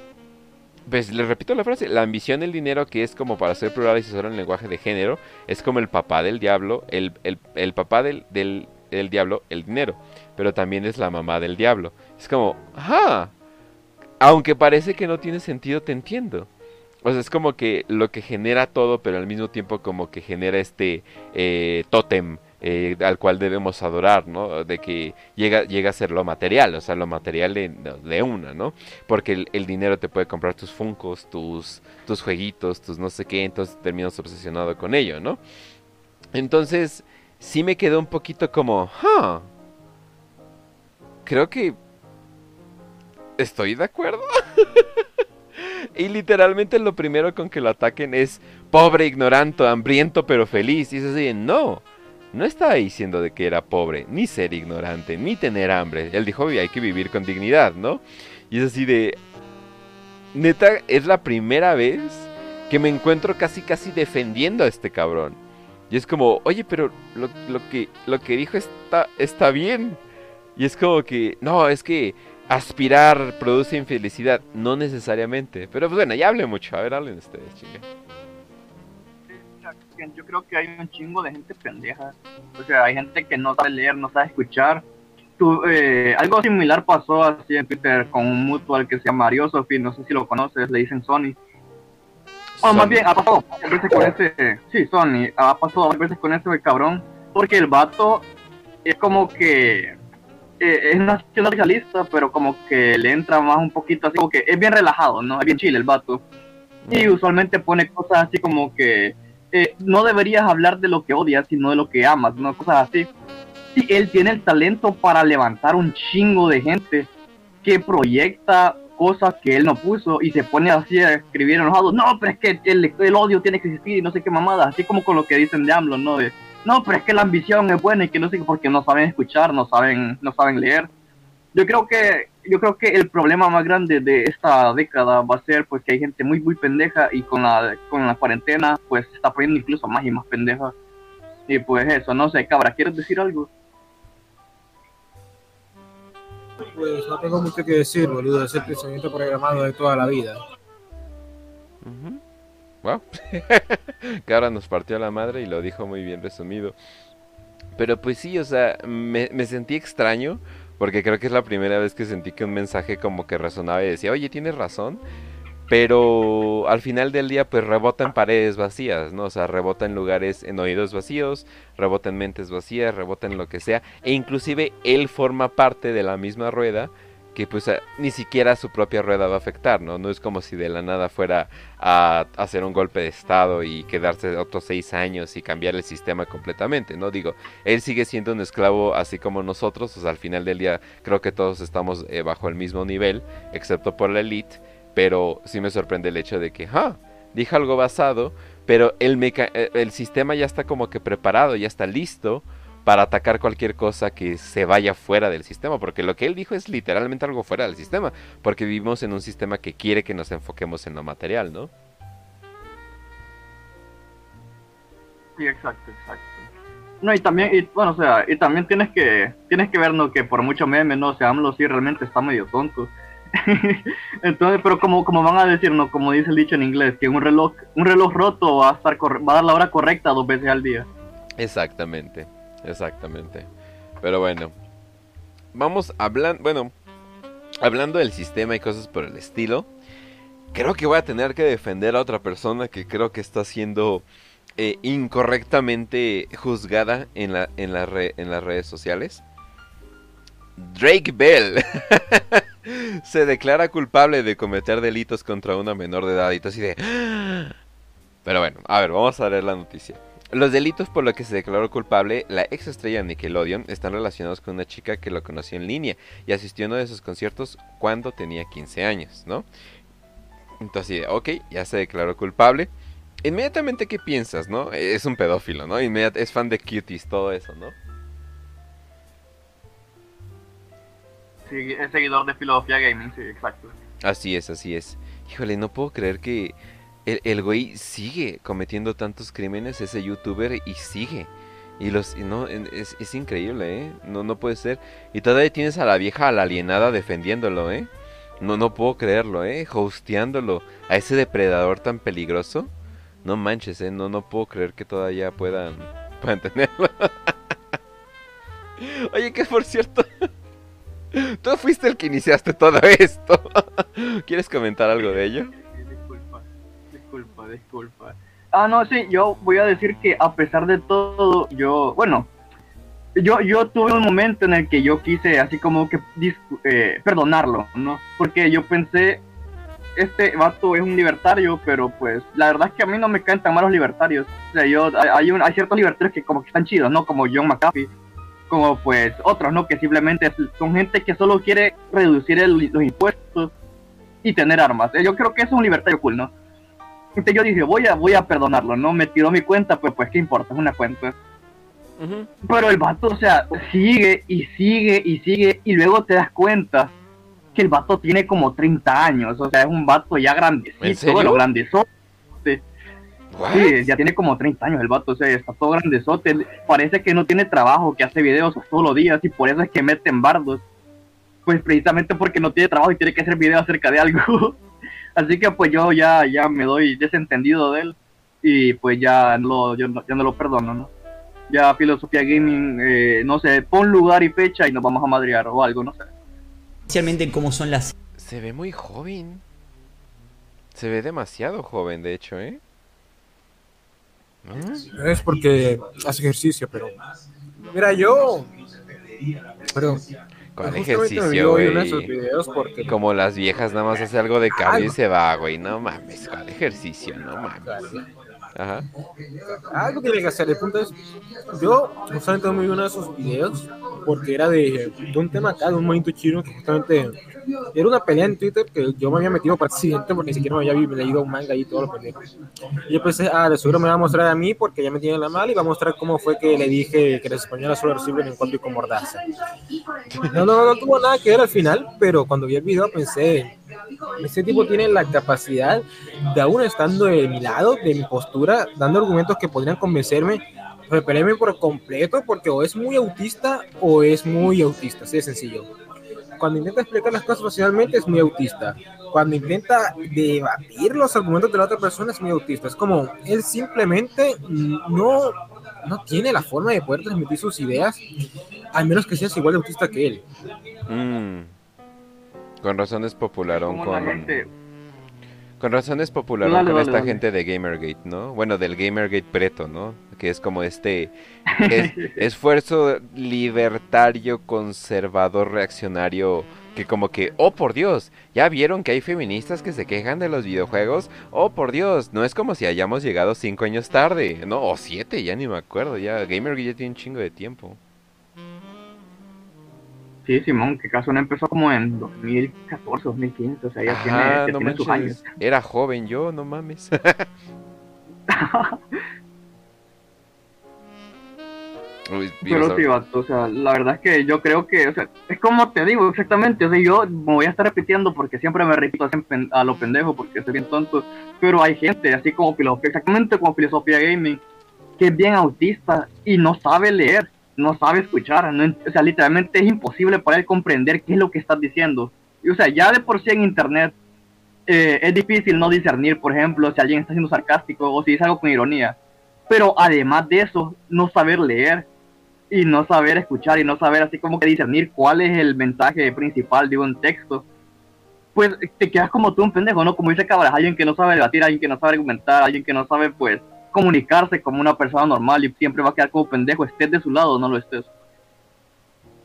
A: pues les repito la frase, la ambición el dinero que es como para ser plural y solo en lenguaje de género, es como el papá del diablo, el, el- el papá del, del, del diablo, el dinero, pero también es la mamá del diablo. Es como, ajá, aunque parece que no tiene sentido, te entiendo. O sea, es como que lo que genera todo, pero al mismo tiempo como que genera este eh, tótem eh, al cual debemos adorar, ¿no? De que llega, llega a ser lo material, o sea, lo material de, una, ¿no? Porque el, el dinero te puede comprar tus funcos, tus, tus jueguitos, tus no sé qué, entonces terminas obsesionado con ello, ¿no? Entonces, sí me quedó un poquito como, huh, creo que estoy de acuerdo. y literalmente lo primero con que lo ataquen es pobre, ignorante, hambriento pero feliz. Y es así, no. No estaba diciendo de que era pobre, ni ser ignorante, ni tener hambre. Él dijo, "Oye, hay que vivir con dignidad, ¿no? Y es así de... Neta, es la primera vez que me encuentro casi casi defendiendo a este cabrón. Y es como, oye, pero lo, lo que, lo que dijo está, está bien. Y es como que, no, es que aspirar produce infelicidad. No necesariamente. Pero pues bueno, ya hablé mucho. A ver, hablen ustedes, chinga.
B: Yo creo que hay un chingo de gente pendeja. O sea, hay gente que no sabe leer, no sabe escuchar. Tú, eh, algo similar pasó así en Twitter con un mutual que se llama Ariosofi, no sé si lo conoces, le dicen Sony. O más bien, ha pasado varias veces con ese, sí, Sony, ha pasado varias veces con ese cabrón, porque el vato es como que, eh, es nacionalista, pero como que le entra más un poquito así, como que es bien relajado, ¿no? Es bien chile el vato. Y usualmente pone cosas así como que eh, no deberías hablar de lo que odias, sino de lo que amas, ¿no? Cosas así. Y él tiene el talento para levantar un chingo de gente que proyecta cosas que él no puso y se pone así a escribir enojado. No, pero es que el, el odio tiene que existir y no sé qué mamada. Así como con lo que dicen de AMLO, ¿no? De, no, pero es que la ambición es buena y que no sé qué, porque no saben escuchar, no saben, no saben leer. Yo creo que yo creo que el problema más grande de esta década va a ser pues que hay gente muy muy pendeja y con la con la cuarentena pues se está poniendo incluso más y más pendeja. Y pues eso, no sé, cabra, ¿quieres decir algo?
D: Pues no tengo mucho que decir, boludo. Es el pensamiento programado de toda la vida.
A: Ujú. Wow. ahora nos partió la madre y lo dijo muy bien resumido. Pero pues sí, o sea, me, me sentí extraño porque creo que es la primera vez que sentí que un mensaje como que resonaba y decía, oye, tienes razón. Pero al final del día pues rebota en paredes vacías, ¿no? O sea, rebota en lugares, en oídos vacíos, rebota en mentes vacías, rebota en lo que sea. E inclusive él forma parte de la misma rueda que pues a- ni siquiera su propia rueda va a afectar, ¿no? No es como si de la nada fuera a hacer un golpe de estado y quedarse otros seis años y cambiar el sistema completamente, ¿no? Digo, él sigue siendo un esclavo así como nosotros, o sea, al final del día creo que todos estamos eh, bajo el mismo nivel, excepto por la elite, pero sí me sorprende el hecho de que, ah, dijo algo basado, pero el, meca- eh, el sistema ya está como que preparado, ya está listo para atacar cualquier cosa que se vaya fuera del sistema, porque lo que él dijo es literalmente algo fuera del sistema, porque vivimos en un sistema que quiere que nos enfoquemos en lo material, ¿no?
B: Sí, exacto, exacto. No, y también, y, bueno, o sea, y también tienes que, tienes que ver, ¿no? Que por mucho meme, ¿no? O sea, AMLO sí realmente está medio tonto. Entonces, pero como, como van a decir, ¿no? Como dice el dicho en inglés, que un reloj, un reloj roto va a estar va a dar la hora correcta dos veces al día.
A: Exactamente, exactamente. Pero bueno, vamos hablando, bueno, hablando del sistema y cosas por el estilo. Creo que voy a tener que defender a otra persona que creo que está siendo eh, incorrectamente juzgada en, la, en, la re- en las redes sociales. Drake Bell se declara culpable de cometer delitos contra una menor de edad y todo así de... Pero bueno, a ver, vamos a leer la noticia. Los delitos por los que se declaró culpable la ex estrella Nickelodeon están relacionados con una chica que lo conoció en línea y asistió a uno de sus conciertos cuando tenía 15 años, ¿no? Entonces, ok, ya se declaró culpable. Inmediatamente, ¿qué piensas, no? Es un pedófilo, ¿no? Inmediat es fan de cuties, todo eso, ¿no?
B: Sí, es seguidor de filosofía gaming, sí, exacto.
A: Así es, así es. Híjole, no puedo creer que el, el güey sigue cometiendo tantos crímenes, ese youtuber, y sigue. Y los, no, es, es increíble, ¿eh? No, no puede ser. Y todavía tienes a la vieja, a la alienada, defendiéndolo, ¿eh? No, no puedo creerlo, ¿eh? Hosteándolo a ese depredador tan peligroso. No manches, ¿eh? No, no puedo creer que todavía puedan, puedan tenerlo. Oye, que por cierto... Tú fuiste el que iniciaste todo esto. ¿Quieres comentar algo de ello?
B: Disculpa. Ah, no, sí, yo voy a decir que a pesar de todo, yo, bueno, yo, yo tuve un momento en el que yo quise así como que eh, perdonarlo, ¿no? Porque yo pensé, este vato es un libertario, pero pues la verdad es que a mí no me caen tan mal los libertarios. O sea, yo, hay, hay ciertos libertarios que como que están chidos, ¿no? Como John McAfee, como pues otros, ¿no? Que simplemente son gente que solo quiere reducir el- los impuestos y tener armas. Eh, Yo creo que eso es un libertario cool, ¿no? Yo dije, voy a, voy a perdonarlo, ¿no? Me tiró mi cuenta, pues, pues, ¿qué importa? Es una cuenta. Pero el vato, o sea, sigue y sigue y sigue y luego te das cuenta que el vato tiene como 30 años, o sea, es un vato ya grandecito, bueno, grandezote. Sí, ya tiene como 30 años el vato, o sea, está todo grandezote. Parece que no tiene trabajo, que hace videos todos los días y por eso es que mete en bardos. Pues precisamente porque no tiene trabajo y tiene que hacer videos acerca de algo. Así que pues yo ya, ya me doy desentendido de él y pues ya no, lo- yo no- ya no lo perdono, ¿no? Ya Filosofía Gaming, eh, no sé, pon lugar y fecha y nos vamos a madrear o algo, no sé.
F: especialmente en cómo son las
A: Se ve muy joven. Se ve demasiado joven, de hecho, ¿eh?
D: Es porque hace ejercicio, pero. Mira, yo. Perdón.
A: ¿Cuál
D: me
A: ejercicio, güey?
D: porque.
A: Como las viejas nada más hace algo de cambio y se va, güey. No mames, ¿cuál ejercicio? No mames. Ajá.
D: Algo que tiene que hacer. El punto es, yo justamente me vi uno de sus videos porque era de, de un tema acá, de un monito chino que justamente era una pelea en Twitter que yo me había metido para accidente porque ni siquiera me había leído un manga y todo lo pendejo. Y yo pensé, ah, de seguro me va a mostrar a mí porque ya me tiene la mala y va a mostrar cómo fue que le dije que las españolas solo reciben en cuanto y con mordaza. No, no, no tuvo nada que ver al final, pero cuando vi el video pensé, ese tipo tiene la capacidad de aún estando de mi lado, de mi postura, dando argumentos que podrían convencerme, repelerme por completo porque o es muy autista o es muy autista, así de sencillo. Cuando intenta explicar las cosas racionalmente es muy autista. Cuando intenta debatir los argumentos de la otra persona es muy autista. Es como, él simplemente no, no tiene la forma de poder transmitir sus ideas, al menos que seas igual de autista que él.
A: Mm. Con razón es popularón
B: Como la
A: con...
B: gente-
A: Con razón es popularón
B: Dale,
A: con
B: dale,
A: esta
B: dale.
A: gente de Gamergate, ¿no? Bueno, del Gamergate preto, ¿no? Que es como este es- esfuerzo libertario, conservador, reaccionario, que como que, oh por Dios, ¿ya vieron que hay feministas que se quejan de los videojuegos? Oh por Dios, no es como si hayamos llegado cinco años tarde, no, o siete, ya ni me acuerdo, ya Gamergate ya tiene un chingo de tiempo.
B: Sí, Simón, que caso no empezó como en 2014, 2015, o sea, ya tiene,
A: Ajá,
B: ya
A: no
B: tiene sus años.
A: era joven yo, no mames. Uy,
B: Pero sí, vato, o sea, la verdad es que yo creo que, o sea, es como te digo exactamente, o sea, yo me voy a estar repitiendo porque siempre me repito a lo pendejo porque soy bien tonto, pero hay gente, así como filosofía, exactamente como filosofía gaming, que es bien autista y no sabe leer, no sabe escuchar, no o sea, literalmente es imposible para él comprender qué es lo que estás diciendo. Y, o sea, ya de por sí en internet eh, es difícil no discernir, por ejemplo, si alguien está siendo sarcástico o si dice algo con ironía. Pero además de eso, no saber leer y no saber escuchar y no saber así como que discernir cuál es el mensaje principal de un texto, pues te quedas como tú un pendejo, ¿no? Como dice Cabras, alguien que no sabe debatir, alguien que no sabe argumentar, alguien que no sabe pues comunicarse como una persona normal y siempre va a quedar como pendejo, estés de su lado o no lo estés.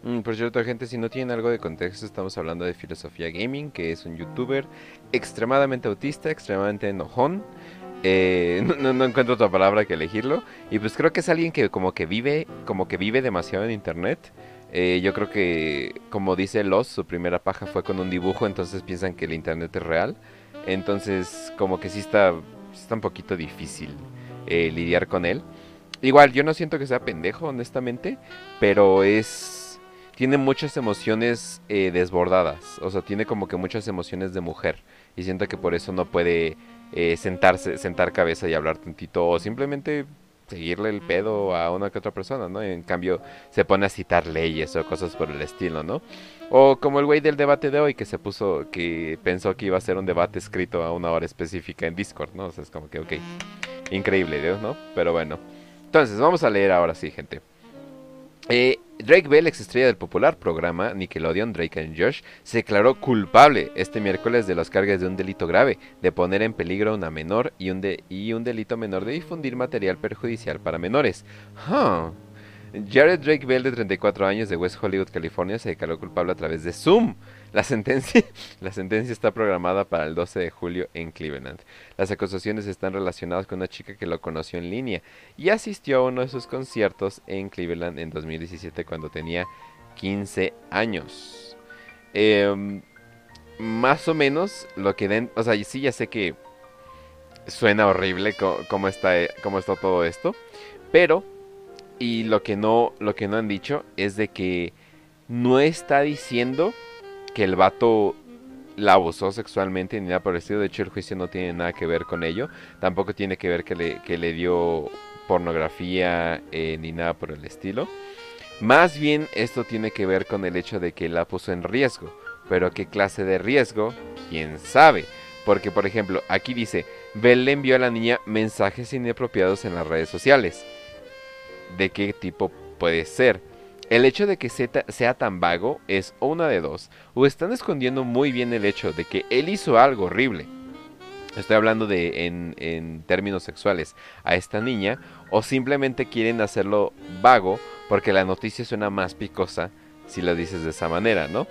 A: Mm, por cierto, gente, si no tienen algo de contexto, estamos hablando de Filosofía Gaming, que es un youtuber extremadamente autista, extremadamente enojón. eh, no, no- encuentro otra palabra que elegirlo. Y pues creo que es alguien que como que vive, como que vive demasiado en internet. Eh, yo creo que, como dice Los, su primera paja fue con un dibujo, entonces piensan que el internet es real. Entonces, como que sí está, está un poquito difícil eh, lidiar con él. Igual, yo no siento que sea pendejo, honestamente, pero es tiene muchas emociones eh, desbordadas. O sea, tiene como que muchas emociones de mujer. Y siento que por eso no puede eh, sentarse, sentar cabeza y hablar tantito. O simplemente seguirle el pedo a una que otra persona, ¿no? En cambio, se pone a citar leyes o cosas por el estilo, ¿no? O como el güey del debate de hoy que se puso, que pensó que iba a ser un debate escrito a una hora específica en Discord, ¿no? O sea, es como que, ok, increíble, Dios, ¿no? Pero bueno. Entonces, vamos a leer ahora sí, gente. Eh, Drake Bell, ex estrella del popular programa Nickelodeon Drake and Josh, se declaró culpable este miércoles de los cargas de un delito grave, de poner en peligro a una menor y un, de- y un delito menor de difundir material perjudicial para menores. Jared Drake Bell, de 34 años, de West Hollywood, California, se declaró culpable a través de Zoom. La sentencia, la sentencia está programada para el 12 de julio en Cleveland. Las acusaciones están relacionadas con una chica que lo conoció en línea y asistió a uno de sus conciertos en Cleveland en 2017 cuando tenía 15 años. Em, más o menos lo que den, o sea, sí ya sé que suena horrible cómo está eh, cómo está todo esto, pero y lo que no lo que no han dicho es de que no está diciendo que el vato la abusó sexualmente ni nada estilo. De hecho, el juicio no tiene nada que ver con ello. Tampoco tiene que ver que le, que le dio pornografía eh, ni nada por el estilo. Más bien esto tiene que ver con el hecho de que la puso en riesgo. Pero qué clase de riesgo, quién sabe. Porque, por ejemplo, aquí dice, Bell le envió a la niña mensajes inapropiados en las redes sociales. ¿De qué tipo puede ser? El hecho de que Zeta sea tan vago es una de dos. O están escondiendo muy bien el hecho de que él hizo algo horrible. Estoy hablando de en, en términos sexuales a esta niña. O simplemente quieren hacerlo vago porque la noticia suena más picosa si lo dices de esa manera, ¿no?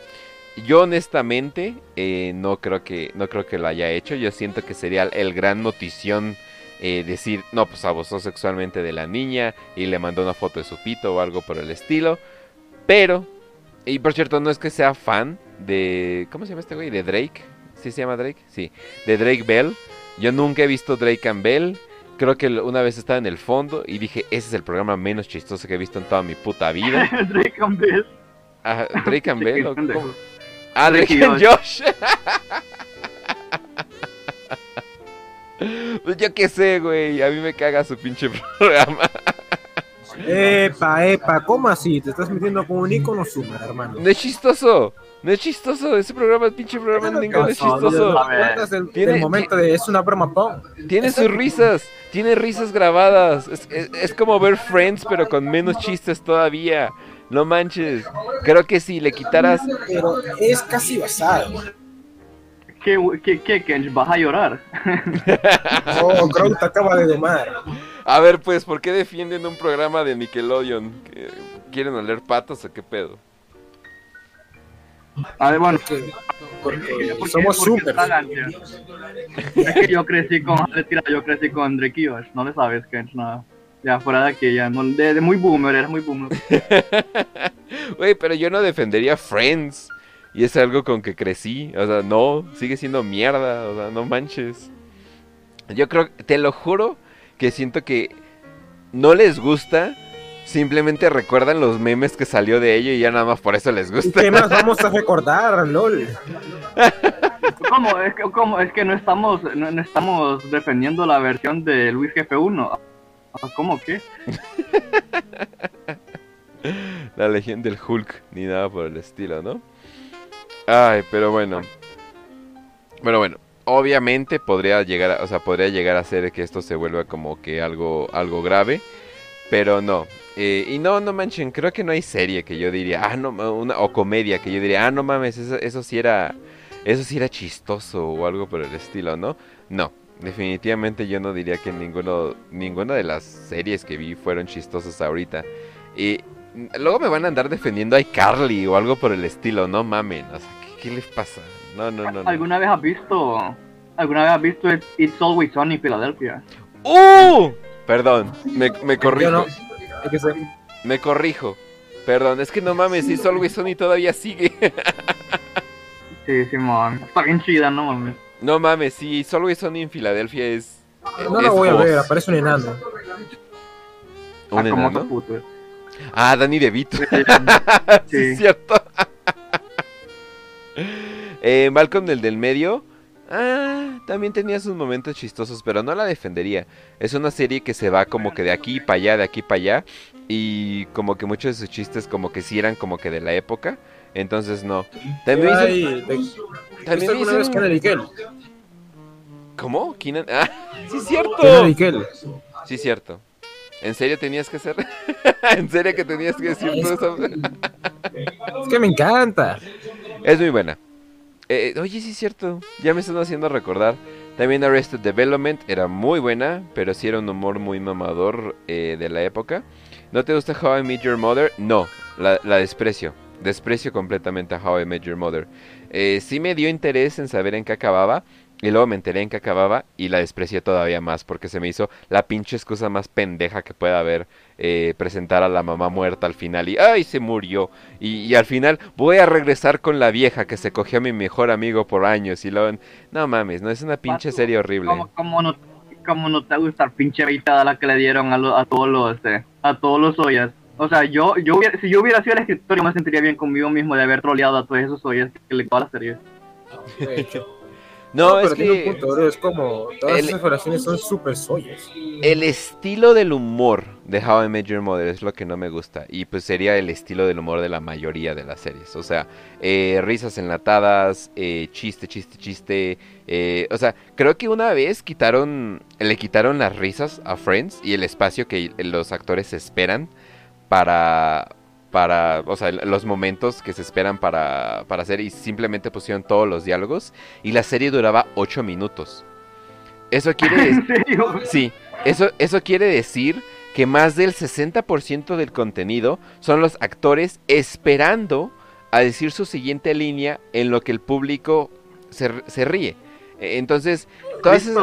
A: Yo honestamente eh, no creo que no creo que lo haya hecho. Yo siento que sería el gran notición eh, decir, no, pues abusó sexualmente de la niña y le mandó una foto de su pito o algo por el estilo. Pero, y por cierto, no es que sea fan de, ¿cómo se llama este güey? De Drake. ¿Sí se llama Drake? Sí, de Drake Bell. Yo nunca he visto Drake and Bell. Creo que una vez estaba en el fondo y dije, ese es el programa menos chistoso que he visto en toda mi puta vida.
B: Drake and Bell.
A: Ah, Drake and Bell. ¿o cómo? Ah,
B: Drake
A: and Josh. Pues yo qué sé, güey. A mí me caga su pinche programa.
D: Epa, epa, ¿cómo así? Te estás metiendo con un icono super, hermano.
A: No es chistoso. No es chistoso. Ese programa, el pinche programa
D: ¿Qué
A: ninguno es chistoso. Tiene-
D: momento de es una broma.
A: Tiene sus risas. Tiene risas grabadas. Es, es- es como ver Friends, pero con menos chistes todavía. No manches. Creo que si le quitaras.
D: Pero es casi basado.
B: ¿Qué, qué, qué, Kench? ¿Vas a llorar?
D: Oh, Grout te acaba de domar.
A: A ver, pues, ¿por qué defienden un programa de Nickelodeon? ¿Que- ¿Quieren oler patas o qué pedo?
B: A ver, bueno.
D: Porque, porque
B: ¿por qué-
D: somos
B: Gancia? Es que yo crecí con, yo crecí con Drake y Josh, no le sabes, Kench, nada. Ya fuera de aquí, ya, no, de, de muy boomer, eres muy boomer.
A: Güey, pero yo no defendería Friends. Y es algo con que crecí. O sea, no, sigue siendo mierda. O sea, no manches. Yo creo, te lo juro, que siento que no les gusta. Simplemente recuerdan los memes que salió de ello y ya nada más por eso les
D: ¿Y
A: gusta.
D: qué más vamos a recordar, LOL?
B: ¿Cómo? Es que, ¿cómo? Es que no estamos, no, no estamos defendiendo la versión de Luis Jefe 1. Ah, ¿Cómo qué?
A: La legión del Hulk, ni nada por el estilo, ¿no? Ay, pero bueno. Pero bueno, obviamente podría llegar, a, o sea, podría llegar a ser que esto se vuelva como que algo, algo grave, pero no. Eh, y no, no manchen, creo que no hay serie que yo diría, ah, no, una, o comedia que yo diría, ah, no mames, eso, eso sí era, eso sí era chistoso o algo por el estilo, ¿no? No, definitivamente yo no diría que ninguno, ninguna de las series que vi fueron chistosas ahorita. Y luego me van a andar defendiendo a iCarly o algo por el estilo, no mamen, o sea, ¿qué, qué les pasa? No, no, no. no.
B: ¿Alguna vez has visto, alguna vez has visto It's Always Sunny en Filadelfia?
A: ¡Uh! Perdón, me, me corrijo.
D: no.
A: Me corrijo. Perdón, es que no mames, si Always Sunny todavía sigue.
B: Sí, sí. Está bien chida, no mames.
A: no mames, si Always Sunny en Filadelfia es.
D: No
A: es
D: lo voy a ver, aparece un enano.
A: ¿Un
B: Ah, como
A: enano? Ah, Danny DeVito. sí,
B: Sí.
A: es cierto. eh, Malcolm el del medio. Ah, también tenía sus momentos chistosos, pero no la defendería. Es una serie que se va como que de aquí para allá, de aquí para allá. Y como que muchos de sus chistes como que sí eran como que de la época. Entonces no. También me
D: Ay,
A: hizo-
D: ¿te-
A: también
D: ¿Viste
A: me
D: alguna vez
A: hizo-
D: Kenan y Kel?
A: ¿Cómo? Ah, sí es cierto. Sí es cierto. ¿En serio tenías que hacer? ¿En serio que tenías que decir todo eso?
D: Es que me encanta.
A: Es muy buena. Eh, oye, sí es cierto. Ya me están haciendo recordar. También Arrested Development era muy buena, pero sí era un humor muy mamador eh, de la época. ¿No te gusta How I Met Your Mother? No, la, la desprecio. Desprecio completamente a How I Met Your Mother. Eh, sí me dio interés en saber en qué acababa. Y luego me enteré en qué acababa y la desprecié todavía más porque se me hizo la pinche excusa más pendeja que pueda haber eh, presentar a la mamá muerta al final y ¡ay! se murió. Y, y al final voy a regresar con la vieja que se cogió a mi mejor amigo por años y luego... No mames, no es una pinche
B: Pato,
A: serie horrible.
B: ¿Cómo, cómo no, cómo no te gusta el pinche baitada la que le dieron a, lo- a todos los este, a todos los ollas? O sea, yo, yo hubiera- si yo hubiera sido el escritor, yo me sentiría bien conmigo mismo de haber troleado a todos esos ollas que le toda la serie.
D: Hecho.
A: No, es
D: un
A: que
D: punto, bro, es como todas
A: el-
D: esas oraciones son súper soyas.
A: el estilo del humor de How I Met Your Mother es lo que no me gusta. Y pues sería el estilo del humor de la mayoría de las series. O sea, eh, risas enlatadas, eh, chiste, chiste, chiste. eh, o sea, creo que una vez quitaron, le quitaron las risas a Friends y el espacio que los actores esperan para, para, o sea, los momentos que se esperan para, para hacer y simplemente pusieron todos los diálogos y la serie duraba 8 minutos. Eso quiere decir...
B: ¿En serio?
A: Sí, eso, eso quiere decir que más del 60% del contenido son los actores esperando a decir su siguiente línea en lo que el público se, se ríe. Eh, Entonces, todas esas.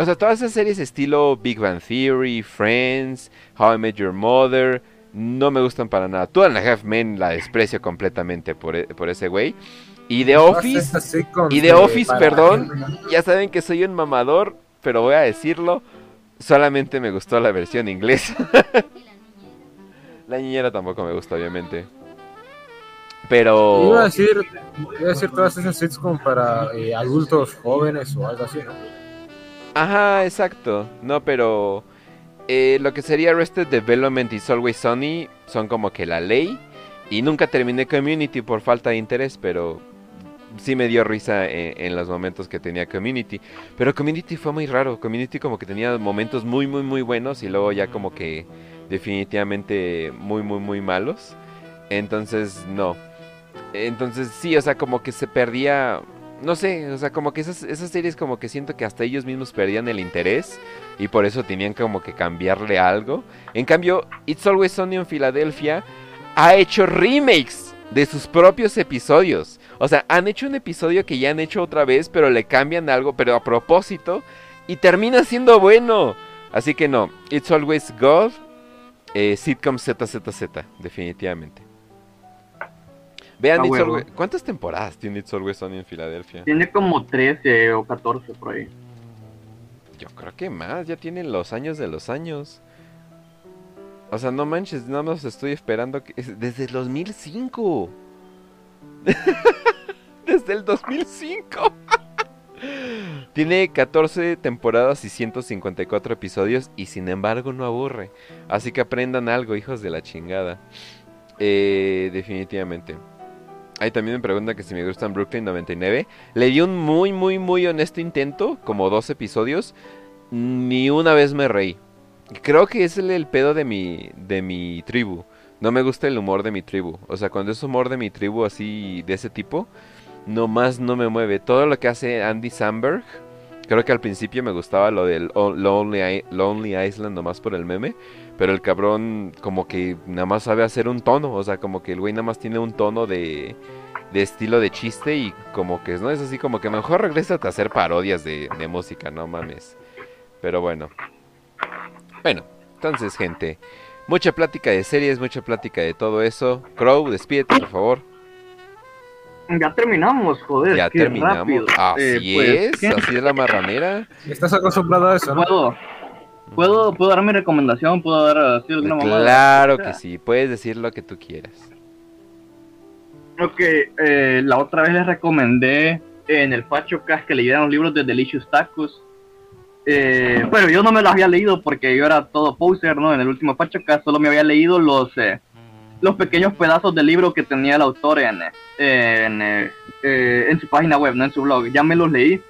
A: O sea, todas esas series estilo Big Bang Theory, Friends, How I Met Your Mother, no me gustan para nada. And a Half Men la desprecio completamente por, e- por ese güey. Y The Office, y The Office, perdón, ya saben que soy un mamador, pero voy a decirlo, solamente me gustó la versión inglesa. la niñera tampoco me gusta, obviamente. Pero...
D: Iba a decir, iba a decir todas esas sitcoms para eh, adultos jóvenes o algo así, ¿no?
A: Ajá, exacto. No, pero eh, lo que sería Arrested Development y It's Always Sunny son como que la ley. Y nunca terminé Community por falta de interés, pero sí me dio risa en, en los momentos que tenía Community. Pero Community fue muy raro. Community como que tenía momentos muy, muy, muy buenos y luego ya como que definitivamente muy, muy, muy malos. Entonces, no. Entonces, sí, o sea, como que se perdía no sé, o sea, como que esas, series como que siento que hasta ellos mismos perdían el interés y por eso tenían como que cambiarle algo. En cambio, It's Always Sunny en Filadelfia ha hecho remakes de sus propios episodios. O sea, han hecho un episodio que ya han hecho otra vez, pero le cambian algo, pero a propósito, y termina siendo bueno. Así que no, It's Always God, eh, sitcom ZZZ, definitivamente. Vean,
B: Ah,
A: It's
B: huevo.
A: Always- ¿cuántas temporadas tiene It's Always Sunny en Filadelfia?
B: Tiene como 13 o 14 por ahí.
A: Yo creo que más, ya tienen los años de los años. O sea, no manches, no nos estoy esperando que... es Desde el 2005. Desde el 2005. Tiene 14 temporadas y 154 episodios y sin embargo no aburre. Así que aprendan algo, hijos de la chingada. Eh, definitivamente. Ahí también me preguntan que si me gustan Brooklyn 99. Le di un muy, muy, muy honesto intento, como dos episodios. Ni una vez me reí. Creo que es el, pedo de mi, de mi tribu. No me gusta el humor de mi tribu. O sea, cuando es humor de mi tribu así, de ese tipo, nomás no me mueve. Todo lo que hace Andy Samberg, creo que al principio me gustaba lo del Lonely, Lonely Island nomás por el meme. Pero el cabrón como que nada más sabe hacer un tono. O sea, como que el güey nada más tiene un tono de, de estilo de chiste y como que no es así como que mejor regrésate a hacer parodias de, de música, no mames. Pero bueno. Bueno, entonces gente, mucha plática de series, mucha plática de todo eso. Crow, despídete por favor.
B: Ya terminamos, joder.
A: ya
B: qué
A: terminamos.
B: rápido.
A: Así
B: Eh, pues,
A: es,
B: ¿qué?
A: así es la marranera.
D: ¿Estás acostumbrado a eso, no?
B: ¿Puedo, puedo, puedo dar mi recomendación, puedo dar así alguna mamada?
A: Claro que sí, puedes decir lo que tú quieras.
B: Ok, eh, la otra vez les recomendé en el Facho Cast que leyeran los libros de Delicious Tacos. Eh, pero yo no me los había leído porque yo era todo poser, ¿no? En el último Facho Cast solo me había leído los, eh, los pequeños pedazos del libro que tenía el autor en, eh, en, eh, eh, en su página web, no en su blog. Ya me los leí.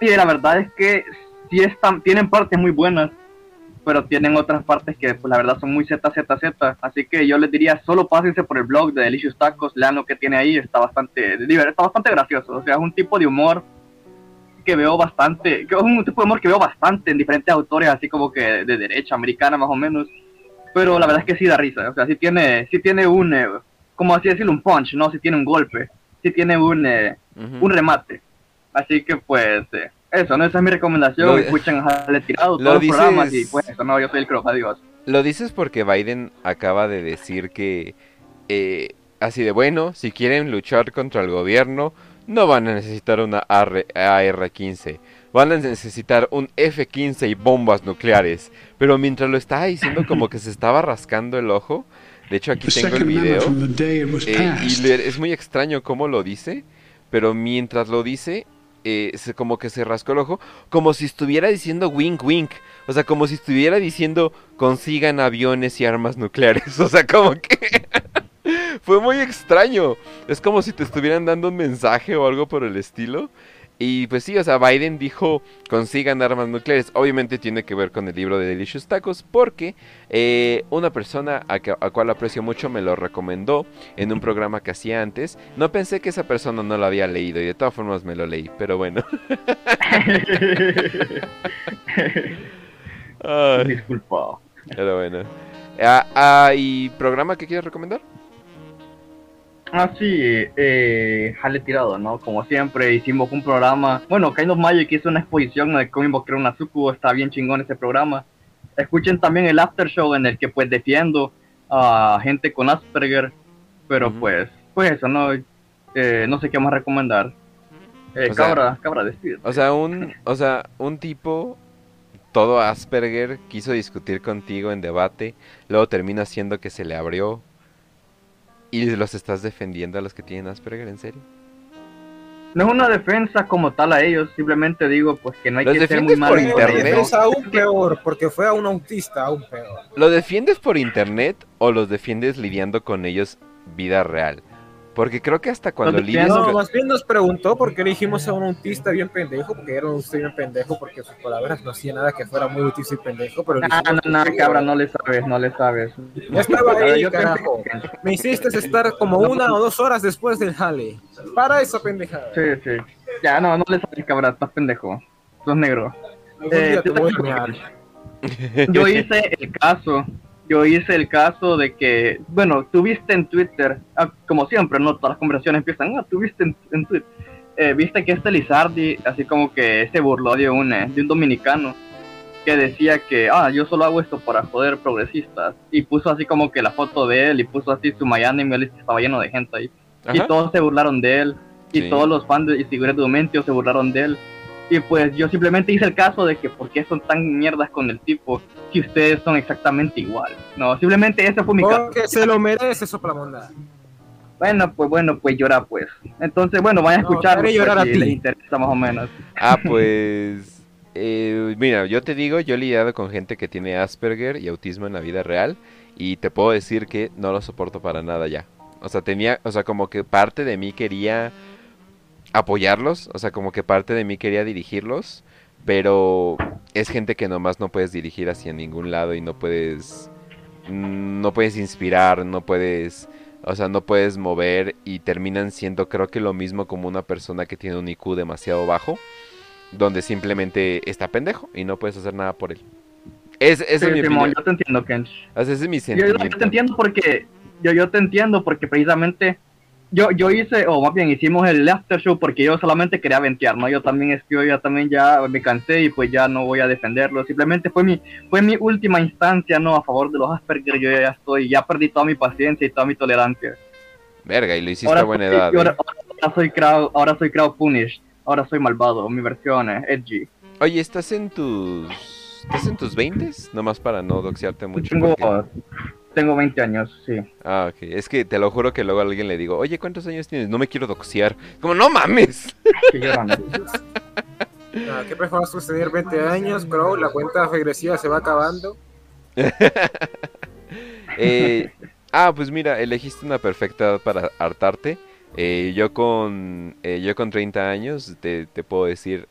B: Y la verdad es que sí están, tienen partes muy buenas, pero tienen otras partes que pues la verdad son muy ZZZ, así que yo les diría solo pásense por el blog de Delicious Tacos, lean lo que tiene ahí, está bastante está bastante gracioso, o sea, es un tipo de humor que veo bastante, que es un tipo de humor que veo bastante en diferentes autores, así como que de derecha americana más o menos, pero la verdad es que sí da risa, o sea, sí tiene, sí tiene un, eh, como así decirlo, un punch, no, sí tiene un golpe, sí tiene un, eh,
A: Ujú.
B: un remate, así que pues... eh, eso, ¿no? Esa es mi recomendación.
A: Lo-
B: Escuchen a Jale Tirado,
A: lo
B: todos los
A: dices-
B: programas y pues eso, no, yo soy el Crow, adiós.
A: Lo dices porque Biden acaba de decir que eh, así de bueno, si quieren luchar contra el gobierno, no van a necesitar una AR AR-15, van a necesitar un F-15 y bombas nucleares. Pero mientras lo estaba diciendo como que se estaba rascando el ojo, de hecho aquí tengo el video. Eh, y es muy extraño cómo lo dice, pero mientras lo dice, eh, como que se rascó el ojo, como si estuviera diciendo wink wink, o sea, como si estuviera diciendo consigan aviones y armas nucleares, o sea, como que fue muy extraño, es como si te estuvieran dando un mensaje o algo por el estilo. Y pues sí, o sea, Biden dijo consigan armas nucleares. Obviamente tiene que ver con el libro de Delicious Tacos porque eh, una persona a, que- a cual aprecio mucho me lo recomendó en un programa que hacía antes. No pensé que esa persona no lo había leído y de todas formas me lo leí, pero bueno.
B: Disculpa.
A: pero bueno. Ah, ah, ¿Y programa que quieres recomendar?
B: Ah, sí, eh, jale tirado, ¿no? Como siempre, hicimos un programa. Bueno, Kind of Magic hizo una exposición de cómo invocar una sucubo, está bien chingón ese programa. Escuchen también el after show en el que pues defiendo a gente con Asperger, pero pues, pues eso, ¿no? Eh, no sé qué más recomendar. Eh,
A: O sea-
B: cabra, cabra.
A: O sea, un, o sea, un tipo todo Asperger quiso discutir contigo en debate, luego termina siendo que se le abrió y los estás defendiendo a los que tienen Asperger, ¿en serio?
B: No es una defensa como tal a ellos, simplemente digo pues que no hay
A: Los
B: que ser
A: defiendes
B: muy
A: por
B: malo.
A: internet.
D: Es aún peor, porque fue a un autista, aún peor.
A: ¿Lo defiendes por internet o los defiendes lidiando con ellos vida real? Porque creo que hasta cuando.
D: No,
A: con...
D: más bien nos preguntó por qué elegimos a un autista bien pendejo, porque era un autista bien pendejo, porque sus palabras no hacía nada que fuera muy autista y pendejo, pero
B: No, no, no, cabra, no le sabes, no le sabes.
D: Ya estaba ahí,
B: yo te-
D: carajo. Me hiciste estar como una o dos horas después del jale. Para esa pendejada.
B: Sí, sí. Ya, no, no le sabes, cabra, estás pendejo. Sos negro. Eh,
D: te voy a.
B: Yo hice el caso, yo hice el caso de que, bueno, tuviste en Twitter, ah, como siempre, no todas las conversaciones empiezan, ah, tuviste en, en Twitter, Eh, viste que este Lizardi, así como que se burló de un, eh, de un dominicano que decía que, ah, yo solo hago esto para joder progresistas, y puso así como que la foto de él, y puso así su Miami, y estaba lleno de gente ahí, y todos se burlaron de él, y
A: Sí.
B: todos los fans de Isigure Dumentio se burlaron de él. Y pues yo simplemente hice el caso de que por qué son tan mierdas con el tipo si ustedes son exactamente igual. No, simplemente ese fue mi caso.
D: Porque se lo merece, soplamonda.
B: Bueno, pues bueno, pues llora pues. Entonces, bueno, vayan a
D: No,
B: escucharlo
D: quiere llorar
B: pues,
D: a
B: si
D: ti.
B: les interesa más o menos.
A: Ah, pues... eh, mira, yo te digo, yo he lidiado con gente que tiene Asperger y autismo en la vida real y te puedo decir que no lo soporto para nada ya. O sea, tenía, o sea, como que parte de mí quería apoyarlos, o sea, como que parte de mí quería dirigirlos, pero es gente que nomás no puedes dirigir hacia ningún lado y no puedes no puedes inspirar, no puedes, o sea, no puedes mover y terminan siendo creo que lo mismo como una persona que tiene un IQ demasiado bajo, donde simplemente está pendejo y no puedes hacer nada por él. Es,
B: Sí,
A: es mi
B: Simón, yo te entiendo, Kench.
A: O sea, ese es mi
B: Yo, yo
A: sentimiento.
B: te entiendo porque yo, yo te entiendo porque precisamente yo, yo hice, o más bien hicimos el after show porque yo solamente quería ventear, ¿no? Yo también es que yo ya también ya me cansé y pues ya no voy a defenderlo. Simplemente fue mi, fue mi última instancia, ¿no? A favor de los Asperger, yo ya estoy, ya perdí toda mi paciencia y toda mi tolerancia.
A: Verga, y lo hiciste a buena
B: soy,
A: edad.
B: y ahora,
A: ¿eh?
B: ahora soy crowd, ahora soy crowd punished, ahora soy malvado, mi versión es edgy.
A: Oye, ¿estás en tus... ¿Estás en tus 20 Nomás para no doxearte mucho.
B: Tengo,
A: porque-
B: tengo 20 años, sí.
A: Ah, ok. Es que te lo juro que luego a alguien le digo, oye, ¿cuántos años tienes? No me quiero doxear. Como, no mames.
B: Llorando.
D: Ah, ¿Qué a suceder 20 años, bro? La cuenta regresiva se va acabando.
A: Eh, ah, pues mira, elegiste una perfecta edad para hartarte. Eh, yo con eh, yo con 30 años te, te puedo decir,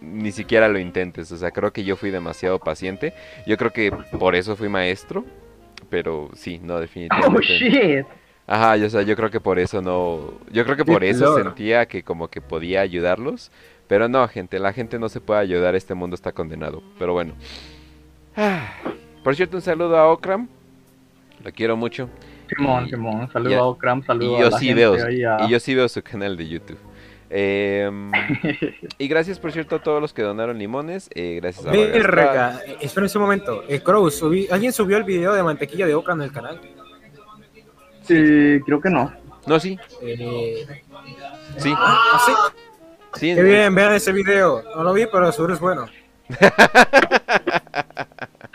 A: ni siquiera lo intentes. O sea, creo que yo fui demasiado paciente. Yo creo que por eso fui maestro. Pero sí, no,
B: Oh
A: definitivamente.
B: shit.
A: Ajá, yo, o sea, yo creo que por eso no. Yo creo que por
D: Qué
A: eso
D: flor.
A: sentía que como que podía ayudarlos. Pero no, gente, la gente no se puede ayudar. Este mundo está condenado. Pero bueno. Ah, Por cierto, un saludo a Okram. Lo quiero mucho.
B: Simón,
A: Y-
B: Simón, saludo
A: y-
B: a Okram, saludo
A: Y
B: a la
A: sí
B: gente
A: veo,
B: ahí a-
A: y yo sí veo su canal de YouTube. Em, y gracias por cierto a todos los que donaron limones. eh, gracias a
D: Verga, espérense un momento. Eh, Crow, subí- ¿alguien subió el video de mantequilla de oca en el canal?
B: Sí, creo que no.
A: No, sí,
D: Eh,
A: sí,
D: ¿ah, sí?
A: sí.
D: Qué bien, vean ese video. No lo vi, pero seguro es bueno.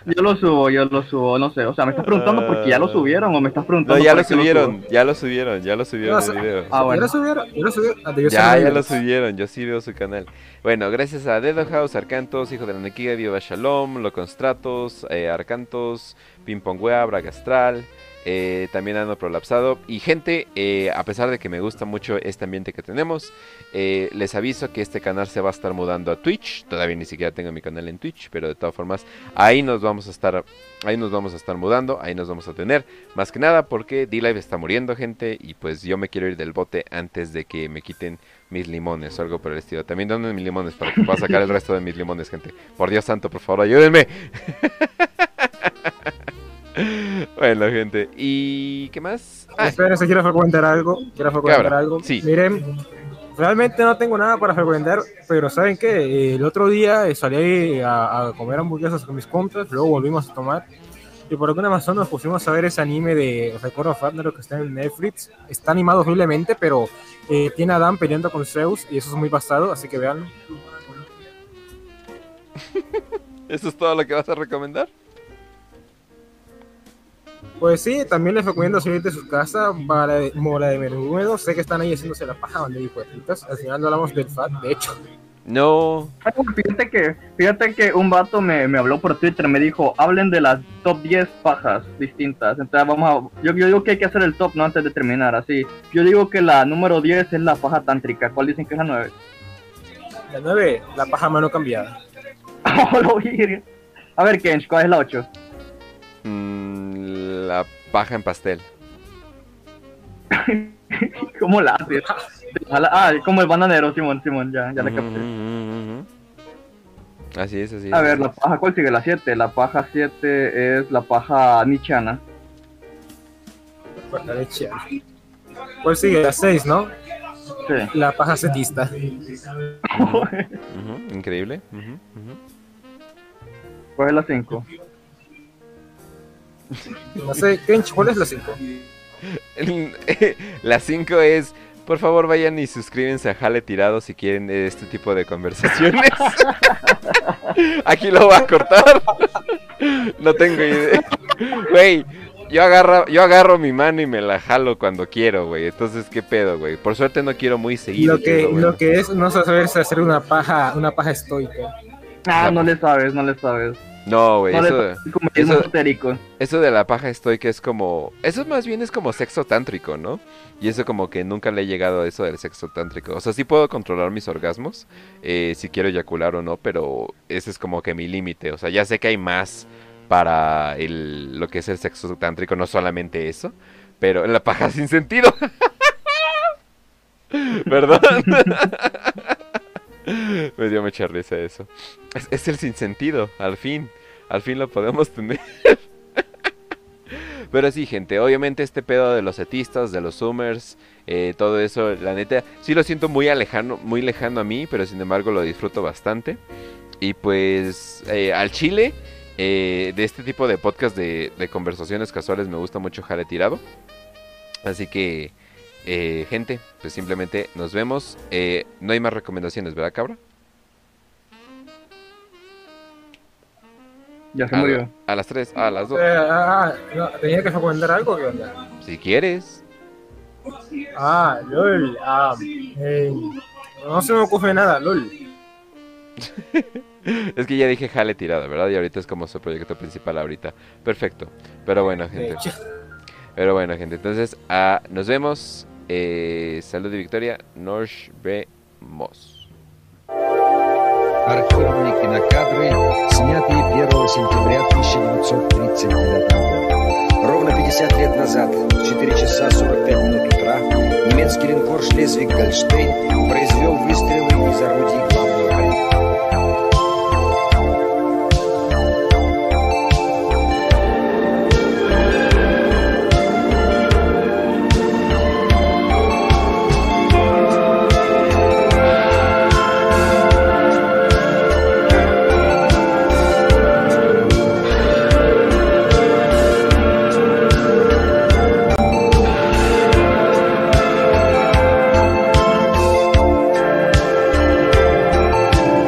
B: Yo lo subo, yo lo subo, no sé. O sea, ¿me estás preguntando porque ya lo subieron o me estás
A: No,
B: preguntando
A: ya
B: por
A: lo
B: qué
A: subieron, ya lo subieron, ya lo subieron
D: No,
A: el video.
B: Ah, bueno.
D: ¿Ya lo subieron? ¿Ya lo subieron? Ah,
A: Ya, ya lo subieron, yo sí veo su canal. Bueno, gracias a Dedo House, Arcantos, Hijo de la Nequiga, Viva Shalom, Loconstratos, eh, Arcantos, Pimpongwea, Bragastral, eh, también Ano Prolapsado. Y gente, eh, a pesar de que me gusta mucho este ambiente que tenemos, eh, les aviso que este canal se va a estar mudando a Twitch. Todavía ni siquiera tengo mi canal en Twitch, pero de todas formas, ahí nos vamos a estar, ahí nos vamos a estar mudando, ahí nos vamos a tener. Más que nada porque D-Live está muriendo, gente, y pues yo me quiero ir del bote antes de que me quiten mis limones o algo por el estilo. También donen mis limones para que pueda sacar el resto de mis limones, gente. Por Dios santo, por favor, ayúdenme. Bueno, gente. ¿Y qué más? Ah,
D: Espera, si quiero frecuentar algo. Quiero frecuentar algo.
A: sí.
D: Miren, realmente no tengo nada para frecuentar, pero ¿saben qué? El otro día eh, salí a, a comer hamburguesas con mis compras, luego volvimos a tomar. Y por alguna razón nos pusimos a ver ese anime de Record of Ragnarok que está en Netflix. Está animado horriblemente, pero eh, tiene a Dan peleando con Zeus y eso es muy basado, así que vean.
A: ¿Eso es todo lo que vas a recomendar?
D: Pues sí, también les recomiendo salir de su casa para mola de menudo. Sé que están ahí haciéndose la paja donde putas. Al final no hablamos del FAT, de hecho.
A: No.
B: Fíjate que, fíjate que un vato me, me habló por Twitter, me dijo, hablen de las top 10 pajas distintas. Entonces vamos a, yo, yo digo que hay que hacer el top, no antes de terminar, así. Yo digo que la número 10 es la paja tántrica. ¿Cuál dicen que es la 9?
D: La 9, la paja mano cambiada.
B: Oh, a ver, Kench, ¿cuál es la 8?
A: Mm, la paja en pastel.
B: ¿Cómo la haces? Ah, como el bananero, Simón, Simón, ya, ya le
A: Ujú,
B: capté.
A: ujú, ujú. Así es, así es.
B: A ver, la paja, ¿cuál sigue? La 7. La paja 7 es la paja nichana.
D: La. ¿Cuál sigue? La 6, ¿no?
B: Sí.
D: La paja setista.
A: Ujú, increíble. ujú, ujú.
B: ¿Cuál es la 5?
D: No sé, Kench, ¿cuál es la 5?
A: El- La 5 es, por favor vayan y suscríbanse a Jale Tirado si quieren este tipo de conversaciones. Aquí lo voy a cortar. No tengo idea. Güey, yo agarro, yo agarro mi mano y me la jalo cuando quiero, güey. Entonces, ¿qué pedo, güey? Por suerte no quiero muy seguido.
D: Lo que,
A: es bueno.
D: lo que es no saberse hacer una paja, una paja estoica.
B: Ah, no le sabes, no le sabes.
A: No, güey,
B: No
A: eso, eso- eso de la paja estoica es como... Eso más bien es como sexo tántrico, ¿no? Y eso como que nunca le he llegado a eso del sexo tántrico. O sea, sí puedo controlar mis orgasmos, eh, si quiero eyacular o no, pero ese es como que mi límite. O sea, ya sé que hay más para el, lo que es el sexo tántrico, no solamente eso, pero la paja sin sentido. ¿Verdad? Me dio mucha risa eso. Es, es el sinsentido, al fin. Al fin lo podemos tener. Pero sí, gente, obviamente este pedo de los etistas, de los zoomers, eh, todo eso, la neta, sí lo siento muy lejano, muy lejano a mí, pero sin embargo lo disfruto bastante. Y pues eh, al chile, eh, de este tipo de podcast de, de conversaciones casuales me gusta mucho Jale Tirado. Así que, eh, gente, pues simplemente nos vemos. Eh, no hay más recomendaciones, ¿verdad, cabra?
B: Ya se
A: A,
B: murió.
A: a las 3, a las 2.
D: Eh, ah, no, tenía que recomendar algo, ¿qué onda?
A: Si quieres.
D: Ah, LOL. Ah, eh, no se me ocurre nada, LOL.
A: Es que ya dije jale tirada, ¿verdad? Y ahorita es como su proyecto principal ahorita. Perfecto. Pero bueno, gente. Pero bueno, gente. Entonces, ah, nos vemos. Eh, salud y victoria. Nos vemos.
G: Архивные кинокадры, снятые 1 сентября 1939 года. Ровно 50 лет назад, в 4 часа 45 минут утра, немецкий линкор «Шлезвиг-Гольштейн» произвел выстрелы из орудий главного